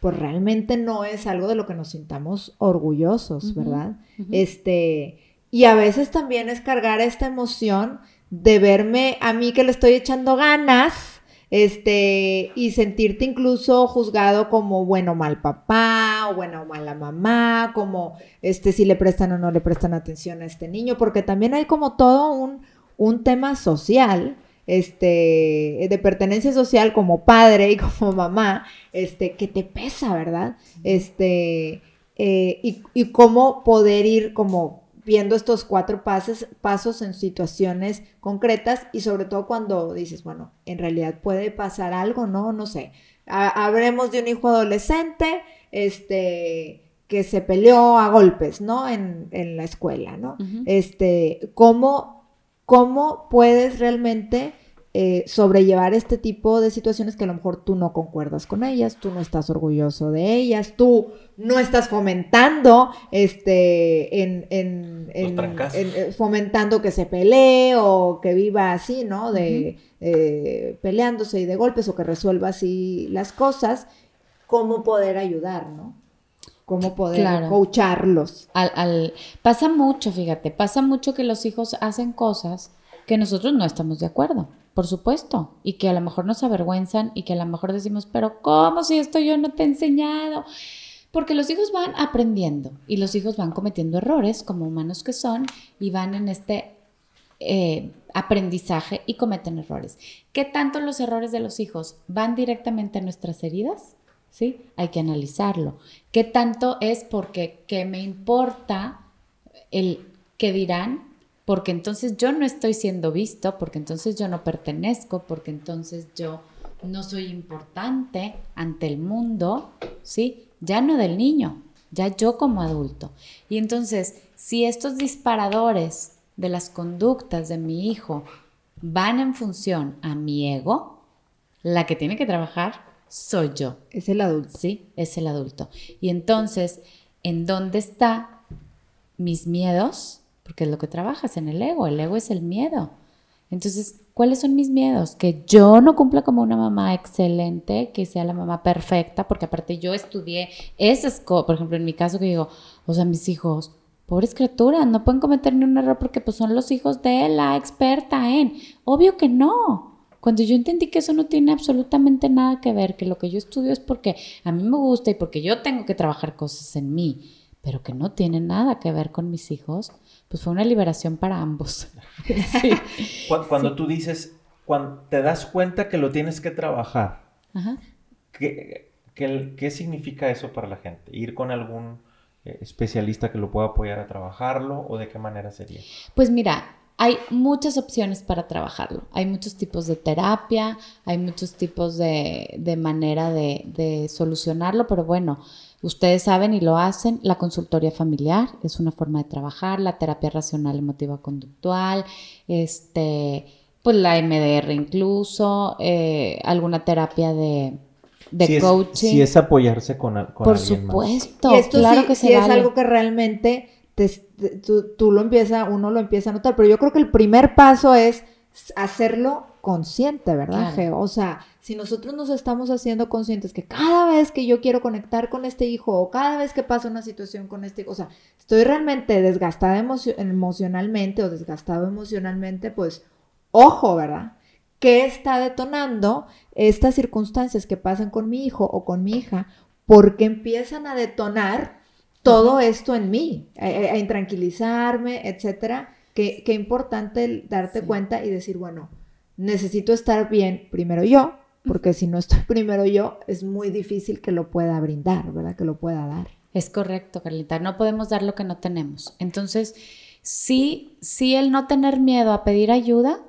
pues realmente no es algo de lo que nos sintamos orgullosos, ¿verdad? Este, y a veces también es cargar esta emoción de verme a mí que le estoy echando ganas, este, y sentirte incluso juzgado como bueno o mal papá, o bueno o mala mamá, como este, si le prestan o no le prestan atención a este niño, porque también hay como todo un, un tema social este, de pertenencia social como padre y como mamá, este, que te pesa, ¿verdad? Este, eh, y, y, cómo poder ir como viendo estos cuatro pasos, pasos en situaciones concretas y sobre todo cuando dices, bueno, en realidad puede pasar algo, ¿no? No sé. habremos de un hijo adolescente, este que se peleó a golpes, ¿no? En, en la escuela, ¿no? Este, ¿cómo ¿Cómo puedes realmente eh, sobrellevar este tipo de situaciones que a lo mejor tú no concuerdas con ellas, tú no estás orgulloso de ellas, tú no estás fomentando, este, en, en, eh, fomentando que se pelee o que viva así, ¿no? De eh, peleándose y de golpes o que resuelva así las cosas, ¿cómo poder ayudar, ¿no? cómo poder claro. coacharlos. Al, pasa mucho, fíjate, pasa mucho que los hijos hacen cosas que nosotros no estamos de acuerdo, por supuesto, y que a lo mejor nos avergüenzan y que a lo mejor decimos, pero ¿cómo si esto yo no te he enseñado? Porque los hijos van aprendiendo y los hijos van cometiendo errores como humanos que son y van en este eh, aprendizaje y cometen errores. ¿Qué tanto los errores de los hijos van directamente a nuestras heridas? ¿sí? Hay que analizarlo. ¿Qué tanto es porque que me importa el que dirán? Porque entonces yo no estoy siendo visto, porque entonces yo no pertenezco, porque entonces yo no soy importante ante el mundo, ¿sí? Ya no del niño, ya yo como adulto. Y entonces, si estos disparadores de las conductas de mi hijo van en función a mi ego, la que tiene que trabajar soy yo. Es el adulto. Sí, es el adulto. Y entonces, ¿en dónde está mis miedos? Porque es lo que trabajas en el ego. El ego es el miedo. Entonces, ¿cuáles son mis miedos? Que yo no cumpla como una mamá excelente, que sea la mamá perfecta, porque aparte yo estudié esas cosas, por ejemplo, en mi caso que digo, o sea, mis hijos, pobres criaturas, no pueden cometer ni un error porque pues son los hijos de la experta en. Obvio que no. Cuando yo entendí que eso no tiene absolutamente nada que ver, que lo que yo estudio es porque a mí me gusta y porque yo tengo que trabajar cosas en mí, pero que no tiene nada que ver con mis hijos, pues fue una liberación para ambos. sí. Cuando, tú dices, cuando te das cuenta que lo tienes que trabajar, ¿qué, qué, significa eso para la gente? ¿Ir con algún eh, especialista que lo pueda apoyar a trabajarlo o de qué manera sería? Pues mira, hay muchas opciones para trabajarlo. Hay muchos tipos de terapia, hay muchos tipos de, de manera de, de, solucionarlo, pero bueno, ustedes saben y lo hacen, la consultoría familiar es una forma de trabajar, la terapia racional emotiva conductual, este, pues la MDR incluso, eh, alguna terapia de, de coaching. si es apoyarse con, con Por supuesto, claro que sí es algo que realmente tú, lo empieza, uno lo empieza a notar, pero yo creo que el primer paso es hacerlo consciente, ¿verdad, O sea, si nosotros nos estamos haciendo conscientes que cada vez que yo quiero conectar con este hijo o cada vez que pasa una situación con este hijo, o sea, estoy realmente desgastada emocionalmente o desgastado emocionalmente, pues ojo, ¿verdad? ¿Qué está detonando estas circunstancias que pasan con mi hijo o con mi hija? Porque empiezan a detonar todo esto en mí, a, intranquilizarme, etcétera. Qué, qué importante darte cuenta y decir, bueno, necesito estar bien primero yo, porque si no estoy primero yo, es muy difícil que lo pueda brindar, ¿verdad? Que lo pueda dar. Es correcto, Carlita. No podemos dar lo que no tenemos. Entonces, sí, sí el no tener miedo a pedir ayuda,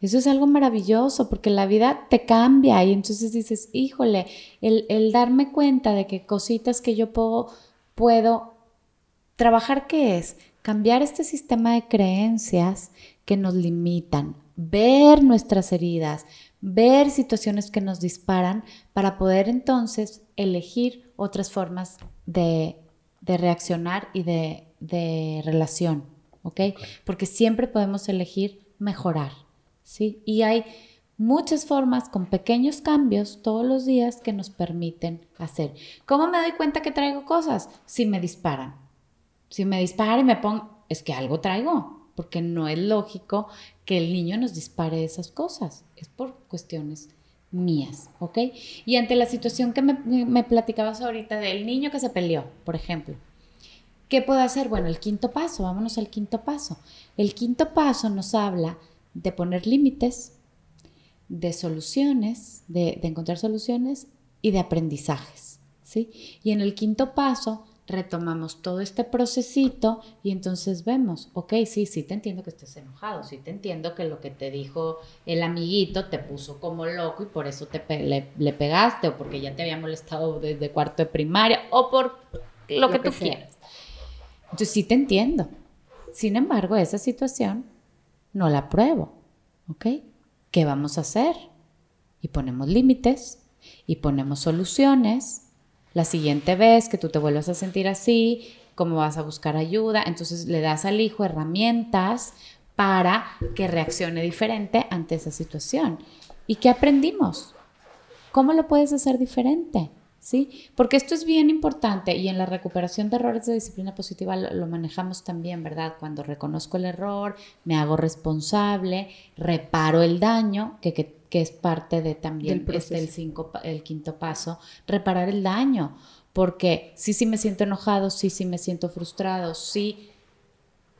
eso es algo maravilloso porque la vida te cambia y entonces dices, híjole, el, el darme cuenta de que cositas que yo puedo puedo trabajar qué es? Cambiar este sistema de creencias que nos limitan, ver nuestras heridas, ver situaciones que nos disparan para poder entonces elegir otras formas de, reaccionar y de, de relación, ¿ok? Porque siempre podemos elegir mejorar, ¿sí? Y hay muchas formas con pequeños cambios todos los días que nos permiten hacer. ¿Cómo me doy cuenta que traigo cosas? Si me disparan. Si me disparan y me pongo, es que algo traigo, porque no es lógico que el niño nos dispare esas cosas. Es por cuestiones mías, ¿ok? Y ante la situación que me, me platicabas ahorita del niño que se peleó, por ejemplo, ¿qué puedo hacer? Bueno, el quinto paso, vámonos al quinto paso. El quinto paso nos habla de poner límites, de soluciones, de, encontrar soluciones y de aprendizajes. ¿sí? Y en el quinto paso retomamos todo este procesito y entonces vemos, ok, sí, sí te entiendo que estés enojado, sí te entiendo que lo que te dijo el amiguito te puso como loco y por eso te le, pegaste o porque ya te había molestado desde cuarto de primaria o por lo, que, tú quieras. Entonces sí te entiendo. Sin embargo, esa situación no la pruebo, ¿ok? ¿qué vamos a hacer? Y ponemos límites y ponemos soluciones. La siguiente vez que tú te vuelvas a sentir así, cómo vas a buscar ayuda, entonces le das al hijo herramientas para que reaccione diferente ante esa situación. ¿Y qué aprendimos? ¿Cómo lo puedes hacer diferente? ¿Sí? Porque esto es bien importante y en la recuperación de errores de disciplina positiva lo, manejamos también, ¿verdad? Cuando reconozco el error, me hago responsable, reparo el daño, que, es parte de también este, el, cinco, el quinto paso, reparar el daño. Porque sí, sí me siento enojado, sí, sí me siento frustrado, sí,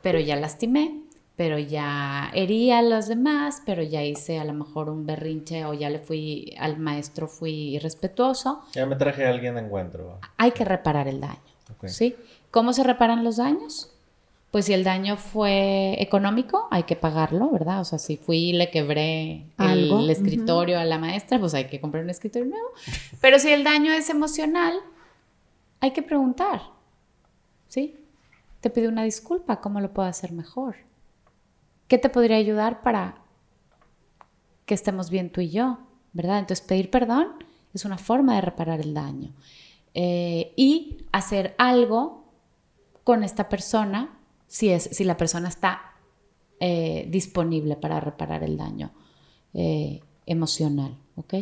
pero ya lastimé, pero ya herí a los demás, pero ya hice a lo mejor un berrinche o ya le fui al maestro, fui irrespetuoso. Ya me traje a alguien de encuentro. Hay que reparar el daño. ¿sí? ¿Cómo se reparan los daños? Pues si el daño fue económico, hay que pagarlo, ¿verdad? O sea, si fui y le quebré el, escritorio a la maestra, pues hay que comprar un escritorio nuevo. Pero si el daño es emocional, hay que preguntar, ¿sí? Te pido una disculpa, ¿cómo lo puedo hacer mejor? ¿Qué te podría ayudar para que estemos bien tú y yo? ¿Verdad? Entonces pedir perdón es una forma de reparar el daño. Eh, y hacer algo con esta persona si, es, si la persona está eh, disponible para reparar el daño eh, emocional, ¿ok?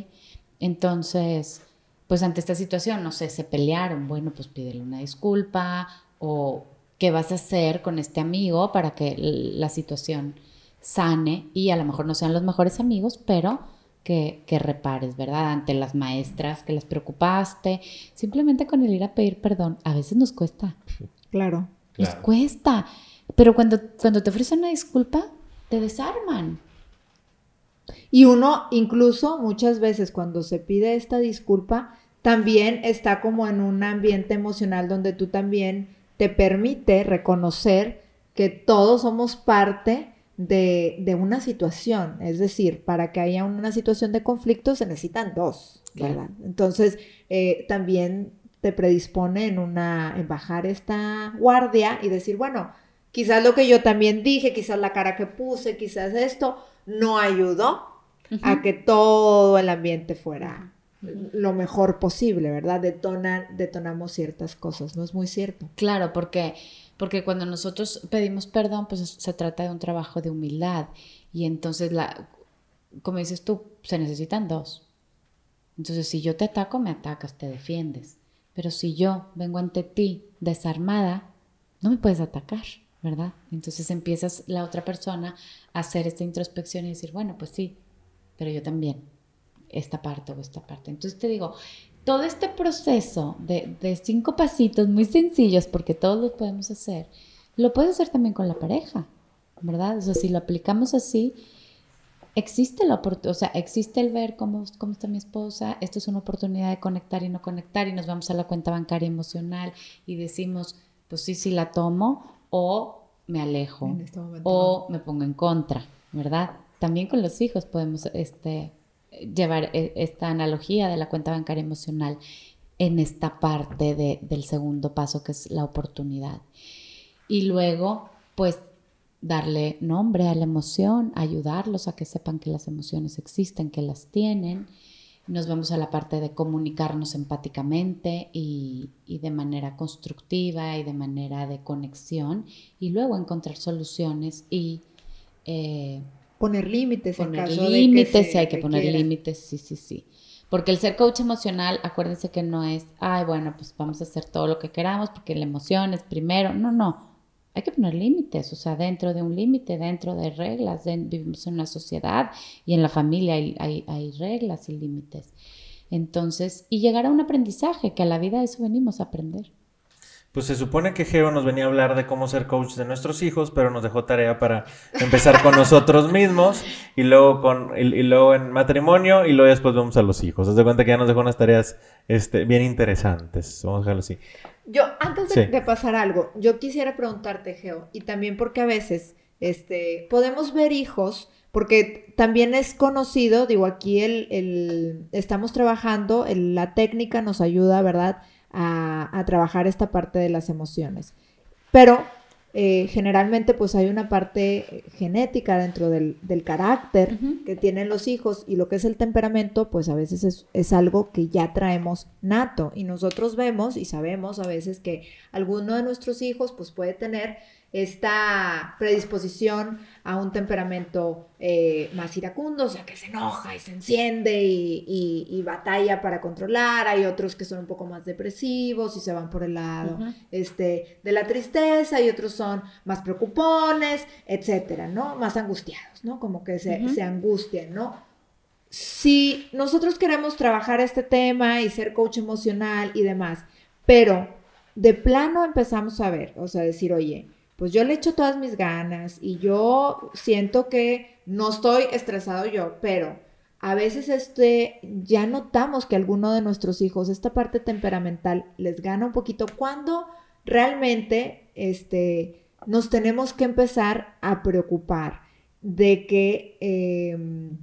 Entonces, pues ante esta situación, no sé, se pelearon, bueno, pues pídele una disculpa o qué vas a hacer con este amigo para que la situación sane y a lo mejor no sean los mejores amigos, pero que, que, repares, ¿verdad? Ante las maestras que les preocupaste, simplemente con el ir a pedir perdón, a veces nos cuesta. Claro. Nos cuesta. Pero cuando, cuando te ofrecen una disculpa, te desarman. Y uno, incluso muchas veces cuando se pide esta disculpa, también está como en un ambiente emocional donde tú también te permite reconocer que todos somos parte de, una situación. Es decir, para que haya una situación de conflicto se necesitan dos, ¿verdad? Entonces, eh, también te predispone en, una, en bajar esta guardia y decir, bueno, quizás lo que yo también dije, quizás la cara que puse, quizás esto, no ayudó a que todo el ambiente fuera lo mejor posible, ¿verdad? Detona, detonamos ciertas cosas, ¿no es muy cierto? Claro, porque porque cuando nosotros pedimos perdón, pues se trata de un trabajo de humildad. Y entonces, como dices tú, se necesitan dos. Entonces, si yo te ataco, me atacas, te defiendes. Pero si yo vengo ante ti desarmada, no me puedes atacar, ¿verdad? Entonces empiezas la otra persona a hacer esta introspección y decir, bueno, pues sí, pero yo también, esta parte o esta parte. Entonces te digo, todo este proceso de, cinco pasitos muy sencillos, porque todos los podemos hacer, lo puedes hacer también con la pareja, ¿verdad? O sea, si lo aplicamos así, existe la oportunidad, o sea, existe el ver cómo, cómo está mi esposa, esto es una oportunidad de conectar y no conectar, y nos vamos a la cuenta bancaria emocional y decimos, pues sí, sí la tomo, o me alejo, este o me pongo en contra, ¿verdad? También con los hijos podemos este, llevar e, esta analogía de la cuenta bancaria emocional en esta parte del segundo paso que es la oportunidad. Y luego, pues, darle nombre a la emoción, ayudarlos a que sepan que las emociones existen, que las tienen. Nos vamos a la parte de comunicarnos empáticamente y, de manera constructiva y de manera de conexión y luego encontrar soluciones y eh, poner límites en caso límites, de que si hay que poner límites, sí, sí, sí. Porque el ser coach emocional, acuérdense que no es, ay, bueno, pues vamos a hacer todo lo que queramos porque la emoción es primero. No, no. Hay que poner límites, o sea, dentro de un límite, dentro de reglas. vivimos en una sociedad y en la familia hay, hay, hay reglas y límites. Entonces, y llegar a un aprendizaje, que a la vida eso venimos a aprender. Pues se supone que Geo nos venía a hablar de cómo ser coach de nuestros hijos, pero nos dejó tarea para empezar con nosotros mismos y luego con y, luego en matrimonio y luego después vamos a los hijos. Haz de cuenta que ya nos dejó unas tareas este, bien interesantes. Vamos a dejarlo así. Yo, antes de, pasar algo, yo quisiera preguntarte, Geo, y también porque a veces este, podemos ver hijos, porque también es conocido, digo, aquí el, el estamos trabajando, la técnica nos ayuda, ¿verdad? A, trabajar esta parte de las emociones. Pero eh, generalmente pues hay una parte genética dentro del, carácter que tienen los hijos y lo que es el temperamento pues a veces es, es, algo que ya traemos nato y nosotros vemos y sabemos a veces que alguno de nuestros hijos pues puede tener esta predisposición a un temperamento eh, más iracundo, o sea, que se enoja y se enciende y, batalla para controlar. Hay otros que son un poco más depresivos y se van por el lado este, de la tristeza y otros son más preocupones, etcétera, ¿no? Más angustiados, ¿no? Como que se, se angustian, ¿no? Si nosotros queremos trabajar este tema y ser coach emocional y demás, pero de plano empezamos a ver, o sea, decir, oye, pues yo le echo todas mis ganas y yo siento que no estoy estresado yo, pero a veces este, ya notamos que alguno de nuestros hijos, esta parte temperamental les gana un poquito cuando realmente este, nos tenemos que empezar a preocupar de que em,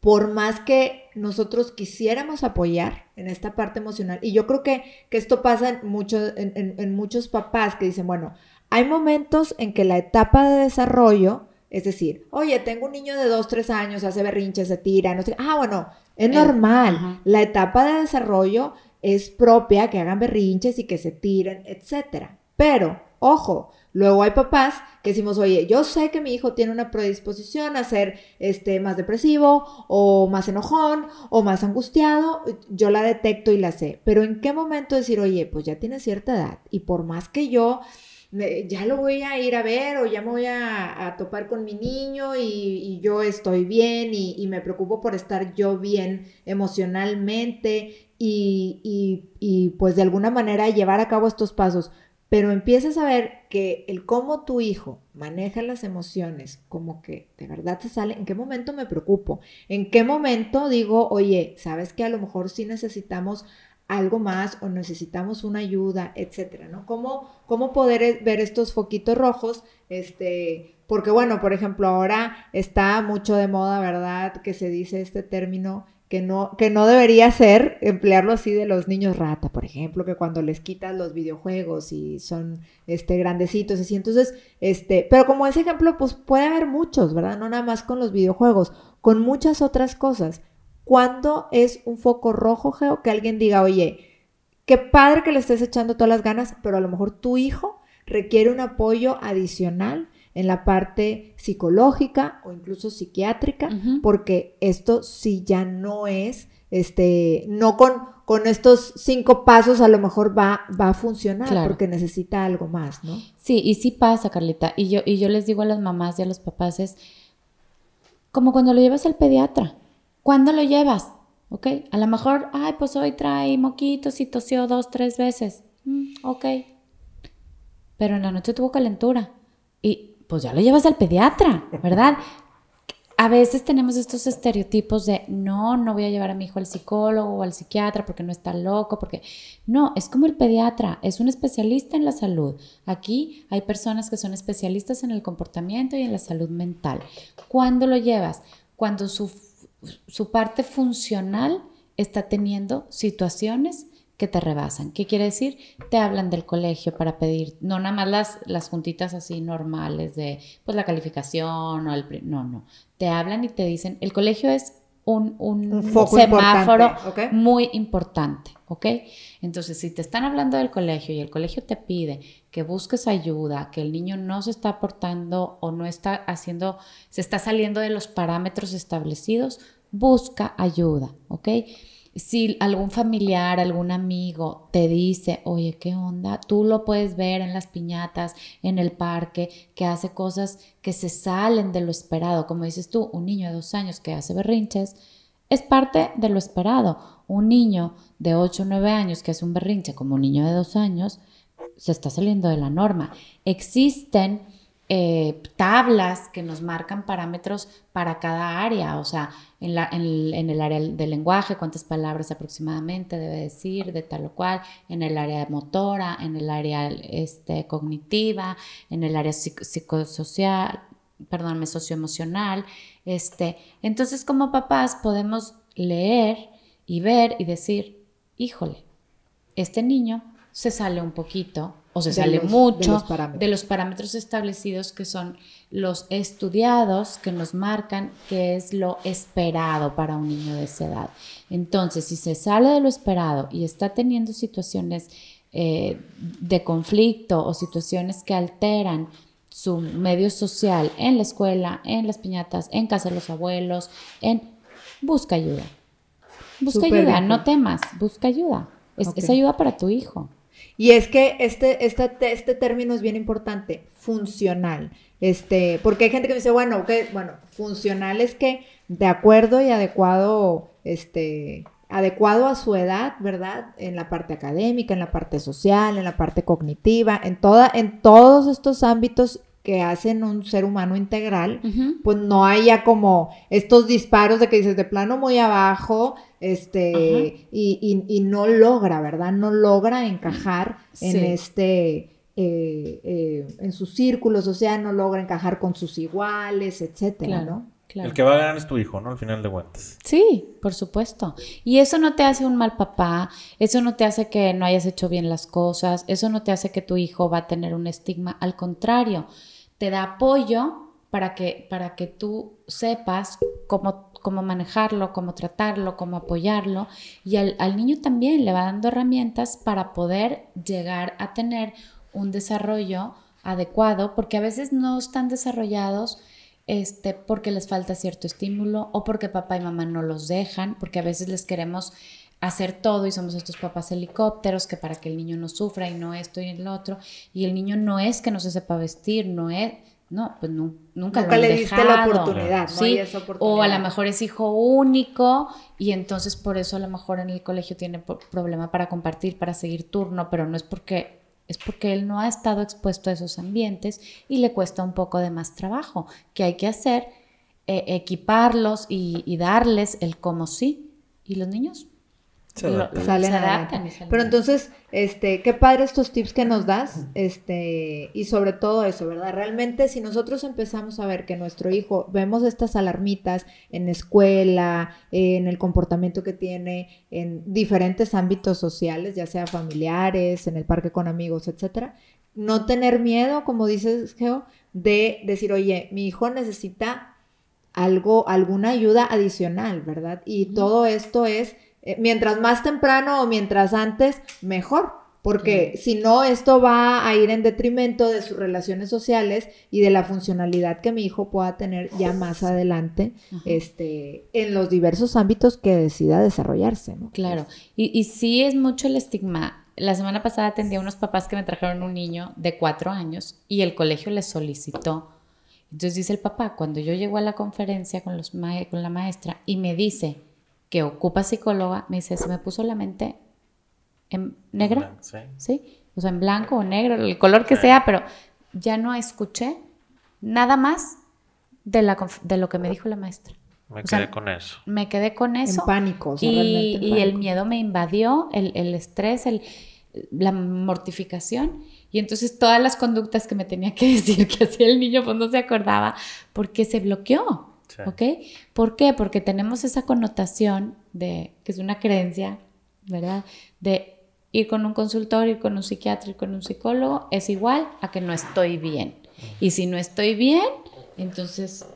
por más que nosotros quisiéramos apoyar en esta parte emocional, y yo creo que, que esto pasa en, en, en muchos papás que dicen, bueno, hay momentos en que la etapa de desarrollo, es decir, oye, tengo un niño de 2, 3 años, hace berrinches, se tira, no sé, ah, bueno, es eh, normal. La etapa de desarrollo es propia, que hagan berrinches y que se tiren, etc. Pero, ojo, luego hay papás que decimos, oye, yo sé que mi hijo tiene una predisposición a ser este, más depresivo o más enojón o más angustiado, yo la detecto y la sé. Pero ¿en qué momento decir, oye, pues ya tiene cierta edad y por más que yo ya lo voy a ir a ver o ya me voy a, topar con mi niño y, yo estoy bien y, me preocupo por estar yo bien emocionalmente y, y, pues de alguna manera llevar a cabo estos pasos. Pero empiezas a ver que el cómo tu hijo maneja las emociones, como que de verdad se sale, en qué momento me preocupo, en qué momento digo, oye, sabes que a lo mejor sí necesitamos algo más o necesitamos una ayuda, etcétera, ¿no? ¿Cómo, cómo poder e, ver estos foquitos rojos? Este, porque bueno, por ejemplo, ahora está mucho de moda, ¿verdad? Que se dice este término que no, que no debería ser emplearlo así de los niños rata, por ejemplo, que cuando les quitas los videojuegos y son este grandecitos, así. Entonces, este, pero como ese ejemplo, pues puede haber muchos, ¿verdad? No nada más con los videojuegos, con muchas otras cosas. ¿Cuándo es un foco rojo, Geo, que alguien diga, oye, qué padre que le estés echando todas las ganas, pero a lo mejor tu hijo requiere un apoyo adicional en la parte psicológica o incluso psiquiátrica, porque esto sí ya no es, este, no con, con estos cinco pasos a lo mejor va, va a funcionar, porque necesita algo más, ¿no? Sí, y sí pasa, Carlita. Y yo, y yo les digo a las mamás y a los papás es como cuando lo llevas al pediatra. ¿Cuándo lo llevas? ¿Ok? A lo mejor, ay, pues hoy trae moquitos y tosió dos, tres veces. Mm, ok. Pero en la noche tuvo calentura. Y pues ya lo llevas al pediatra, ¿verdad? a veces tenemos estos estereotipos de no, no voy a llevar a mi hijo al psicólogo o al psiquiatra porque no está loco, porque no, es como el pediatra, es un especialista en la salud. Aquí hay personas que son especialistas en el comportamiento y en la salud mental. ¿Cuándo lo llevas? Cuando su su parte funcional está teniendo situaciones que te rebasan. ¿Qué quiere decir? Te hablan del colegio para pedir, no nada más las, las juntitas así normales de pues la calificación o el... No, no. Te hablan y te dicen, el colegio es un, un, semáforo muy importante, ¿ok? Entonces, si te están hablando del colegio y el colegio te pide que busques ayuda, que el niño no se está aportando o no está haciendo, se está saliendo de los parámetros establecidos, busca ayuda, ¿ok? Si algún familiar, algún amigo te dice, oye, ¿qué onda? Tú lo puedes ver en las piñatas, en el parque, que hace cosas que se salen de lo esperado. Como dices tú, un niño de dos años que hace berrinches, es parte de lo esperado. Un niño de 8 o 9 años que hace un berrinche como un niño de dos años, se está saliendo de la norma. Existen eh, tablas que nos marcan parámetros para cada área, o sea, en, el área del lenguaje, cuántas palabras aproximadamente debe decir de tal o cual, en el área motora, en el área este, cognitiva, en el área psicosocial, perdón, socioemocional. Este. Entonces, como papás podemos leer y ver y decir, híjole, este niño se sale un poquito o se sale mucho de los, parámetros establecidos que son los estudiados que nos marcan qué es lo esperado para un niño de esa edad. Entonces, si se sale de lo esperado y está teniendo situaciones eh, de conflicto o situaciones que alteran su medio social en la escuela, en las piñatas, en casa de los abuelos, en busca ayuda. Busca ayuda, no temas, busca ayuda. es ayuda para tu hijo. Y es que este, este, este término es bien importante, funcional. Este, porque hay gente que me dice, bueno, bueno, funcional es que de acuerdo y adecuado, este, adecuado a su edad, ¿verdad? En la parte académica, en la parte social, en la parte cognitiva, en toda, en todos estos ámbitos que hacen un ser humano integral, pues no haya como estos disparos de que dices de plano muy abajo, este, y, no logra, ¿verdad? No logra encajar en este, eh, eh, en sus círculos, o sea, no logra encajar con sus iguales, etcétera, ¿no? El que va a ganar es tu hijo, ¿no? Al final de cuentas. Sí, por supuesto. Y eso no te hace un mal papá, eso no te hace que no hayas hecho bien las cosas, eso no te hace que tu hijo va a tener un estigma, al contrario, te da apoyo para que, para que tú sepas cómo cómo manejarlo, cómo tratarlo, cómo apoyarlo. Y al, niño también le va dando herramientas para poder llegar a tener un desarrollo adecuado, porque a veces no están desarrollados este, porque les falta cierto estímulo o porque papá y mamá no los dejan, porque a veces les queremos hacer todo y somos estos papás helicópteros que para que el niño no sufra y no esto y el otro. Y el niño no es que no se sepa vestir, no es, no, pues nunca, nunca le diste la oportunidad, ¿sí? O a lo mejor es hijo único y entonces por eso a lo mejor en el colegio tiene problema para compartir, para seguir turno, pero no es porque es porque él no ha estado expuesto a esos ambientes y le cuesta un poco de más trabajo, que hay que hacer, eh, equiparlos y, y darles el cómo sí. Y los niños salen Pero entonces, este, qué padre estos tips que nos das, este, y sobre todo eso, ¿verdad? Realmente si nosotros empezamos a ver que nuestro hijo, vemos estas alarmitas en escuela, en el comportamiento que tiene en diferentes ámbitos sociales, ya sea familiares, en el parque con amigos, etcétera, no tener miedo, como dices, Geo, de decir, oye, mi hijo necesita algo, alguna ayuda adicional, ¿verdad? Y todo esto es eh, mientras más temprano o mientras antes, mejor. Porque si no, esto va a ir en detrimento de sus relaciones sociales y de la funcionalidad que mi hijo pueda tener ya más adelante este, en los diversos ámbitos que decida desarrollarse. ¿no? Claro, y, y sí es mucho el estigma. La semana pasada atendí a unos papás que me trajeron un niño de cuatro años y el colegio les solicitó. Entonces dice el papá, cuando yo llego a la conferencia con, los con la maestra y me dice, que ocupa psicóloga, me dice, se me puso la mente en negra, sí. O sea, en blanco o negro, el color que sea, pero ya no escuché nada más de, la, de lo que me dijo la maestra. Me quedé con eso. Me quedé con eso. En pánico. y, y el miedo me invadió, el, el estrés, el, la mortificación. Y entonces todas las conductas que me tenía que decir que hacía el niño, pues no se acordaba porque se bloqueó. ¿Ok? ¿Por qué? Porque tenemos esa connotación de, que es una creencia, ¿verdad? De ir con un consultor, ir con un psiquiatra, ir con un psicólogo, es igual a que no estoy bien. Y si no estoy bien, entonces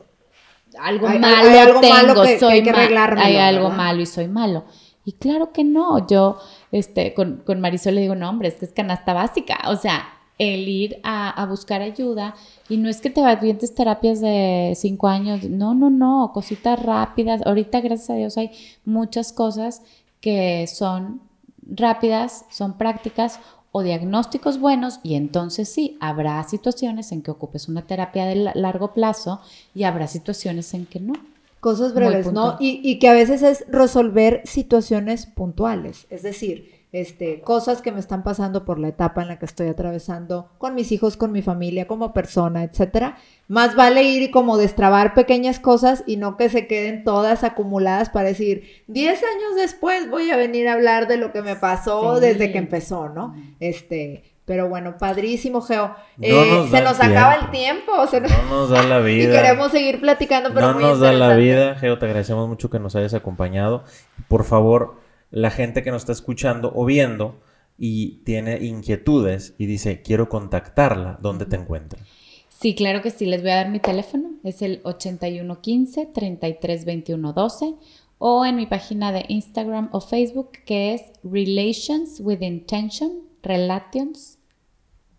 algo malo tengo, soy que hay algo malo y soy malo. Y claro que no, yo este, con, con Marisol le digo, no, hombre, es que es canasta básica, o sea, el ir a, buscar ayuda. Y no es que te avientes terapias de cinco años, no, no, no, cositas rápidas. Ahorita, gracias a Dios, hay muchas cosas que son rápidas, son prácticas o diagnósticos buenos y entonces sí, habrá situaciones en que ocupes una terapia de largo plazo y habrá situaciones en que no. Cosas breves, ¿no? Y, y que a veces es resolver situaciones puntuales, es decir, este, cosas que me están pasando por la etapa en la que estoy atravesando con mis hijos, con mi familia, como persona, etcétera. Más vale ir y como destrabar pequeñas cosas y no que se queden todas acumuladas para decir, 10 años después voy a venir a hablar de lo que me pasó desde que empezó, ¿no? Este, pero bueno, padrísimo, Geo. Eh, se nos acaba el tiempo. no nos da la vida. y queremos seguir platicando, pero no nos da la vida, Geo. Te agradecemos mucho que nos hayas acompañado. Por favor, la gente que nos está escuchando o viendo y tiene inquietudes y dice, quiero contactarla, ¿dónde te encuentra? Sí, claro que sí, les voy a dar mi teléfono, es el 8115-332112 o en mi página de Instagram o Facebook que es Relations with Intention, Relations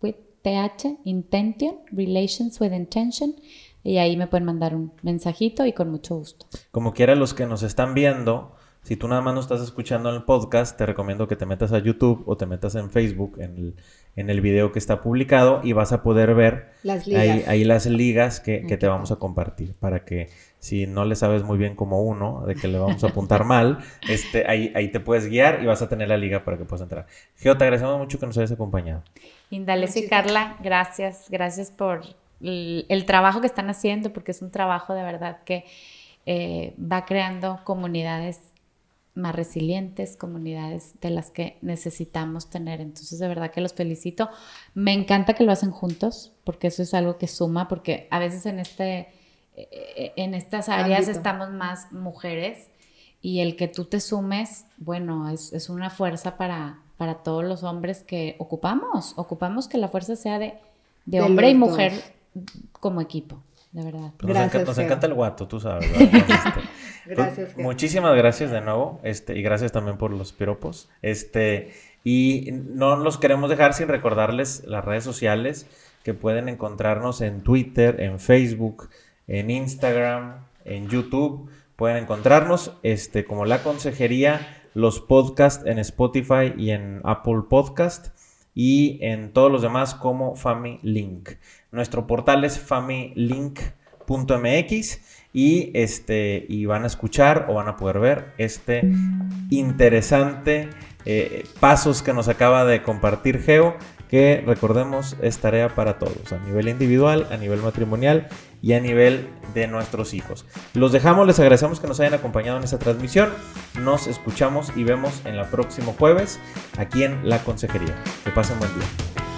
with TH, Intention, Relations with Intention y ahí me pueden mandar un mensajito y con mucho gusto. Como quiera los que nos están viendo, si tú nada más no estás escuchando el podcast, te recomiendo que te metas a YouTube o te metas en Facebook, en el, en el video que está publicado y vas a poder ver Ahí, las ligas que, te vamos a compartir para que si no le sabes muy bien como uno, de que le vamos a apuntar mal, este, ahí, ahí te puedes guiar y vas a tener la liga para que puedas entrar. Geo, te agradecemos mucho que nos hayas acompañado. Indales y Carla, gracias, gracias por el, trabajo que están haciendo, porque es un trabajo de verdad que eh, va creando comunidades más resilientes, comunidades de las que necesitamos tener. Entonces, de verdad que los felicito. Me encanta que lo hacen juntos, porque eso es algo que suma, porque a veces en, este, eh, eh, en estas áreas estamos más mujeres y el que tú te sumes, bueno, es, una fuerza para, para todos los hombres que ocupamos. Ocupamos que la fuerza sea de, de hombre y mujer como equipo de verdad. Gracias, nos, encanta, el guato, tú sabes. Gracias. Pues, muchísimas gracias de nuevo, este, y gracias también por los piropos. Este, y no los queremos dejar sin recordarles las redes sociales que pueden encontrarnos en Twitter, en Facebook, en Instagram, en YouTube. Pueden encontrarnos este, como la Consejería los podcasts en Spotify y en Apple Podcast y en todos los demás como FamiLink. Nuestro portal es familink.mx y este y van a escuchar o van a poder ver este interesante eh, pasos que nos acaba de compartir Geo que recordemos es tarea para todos, a nivel individual, a nivel matrimonial y a nivel de nuestros hijos. Los dejamos, les agradecemos que nos hayan acompañado en esta transmisión. Nos escuchamos y vemos en el próximo jueves aquí en La Consejería. Que pasen buen día.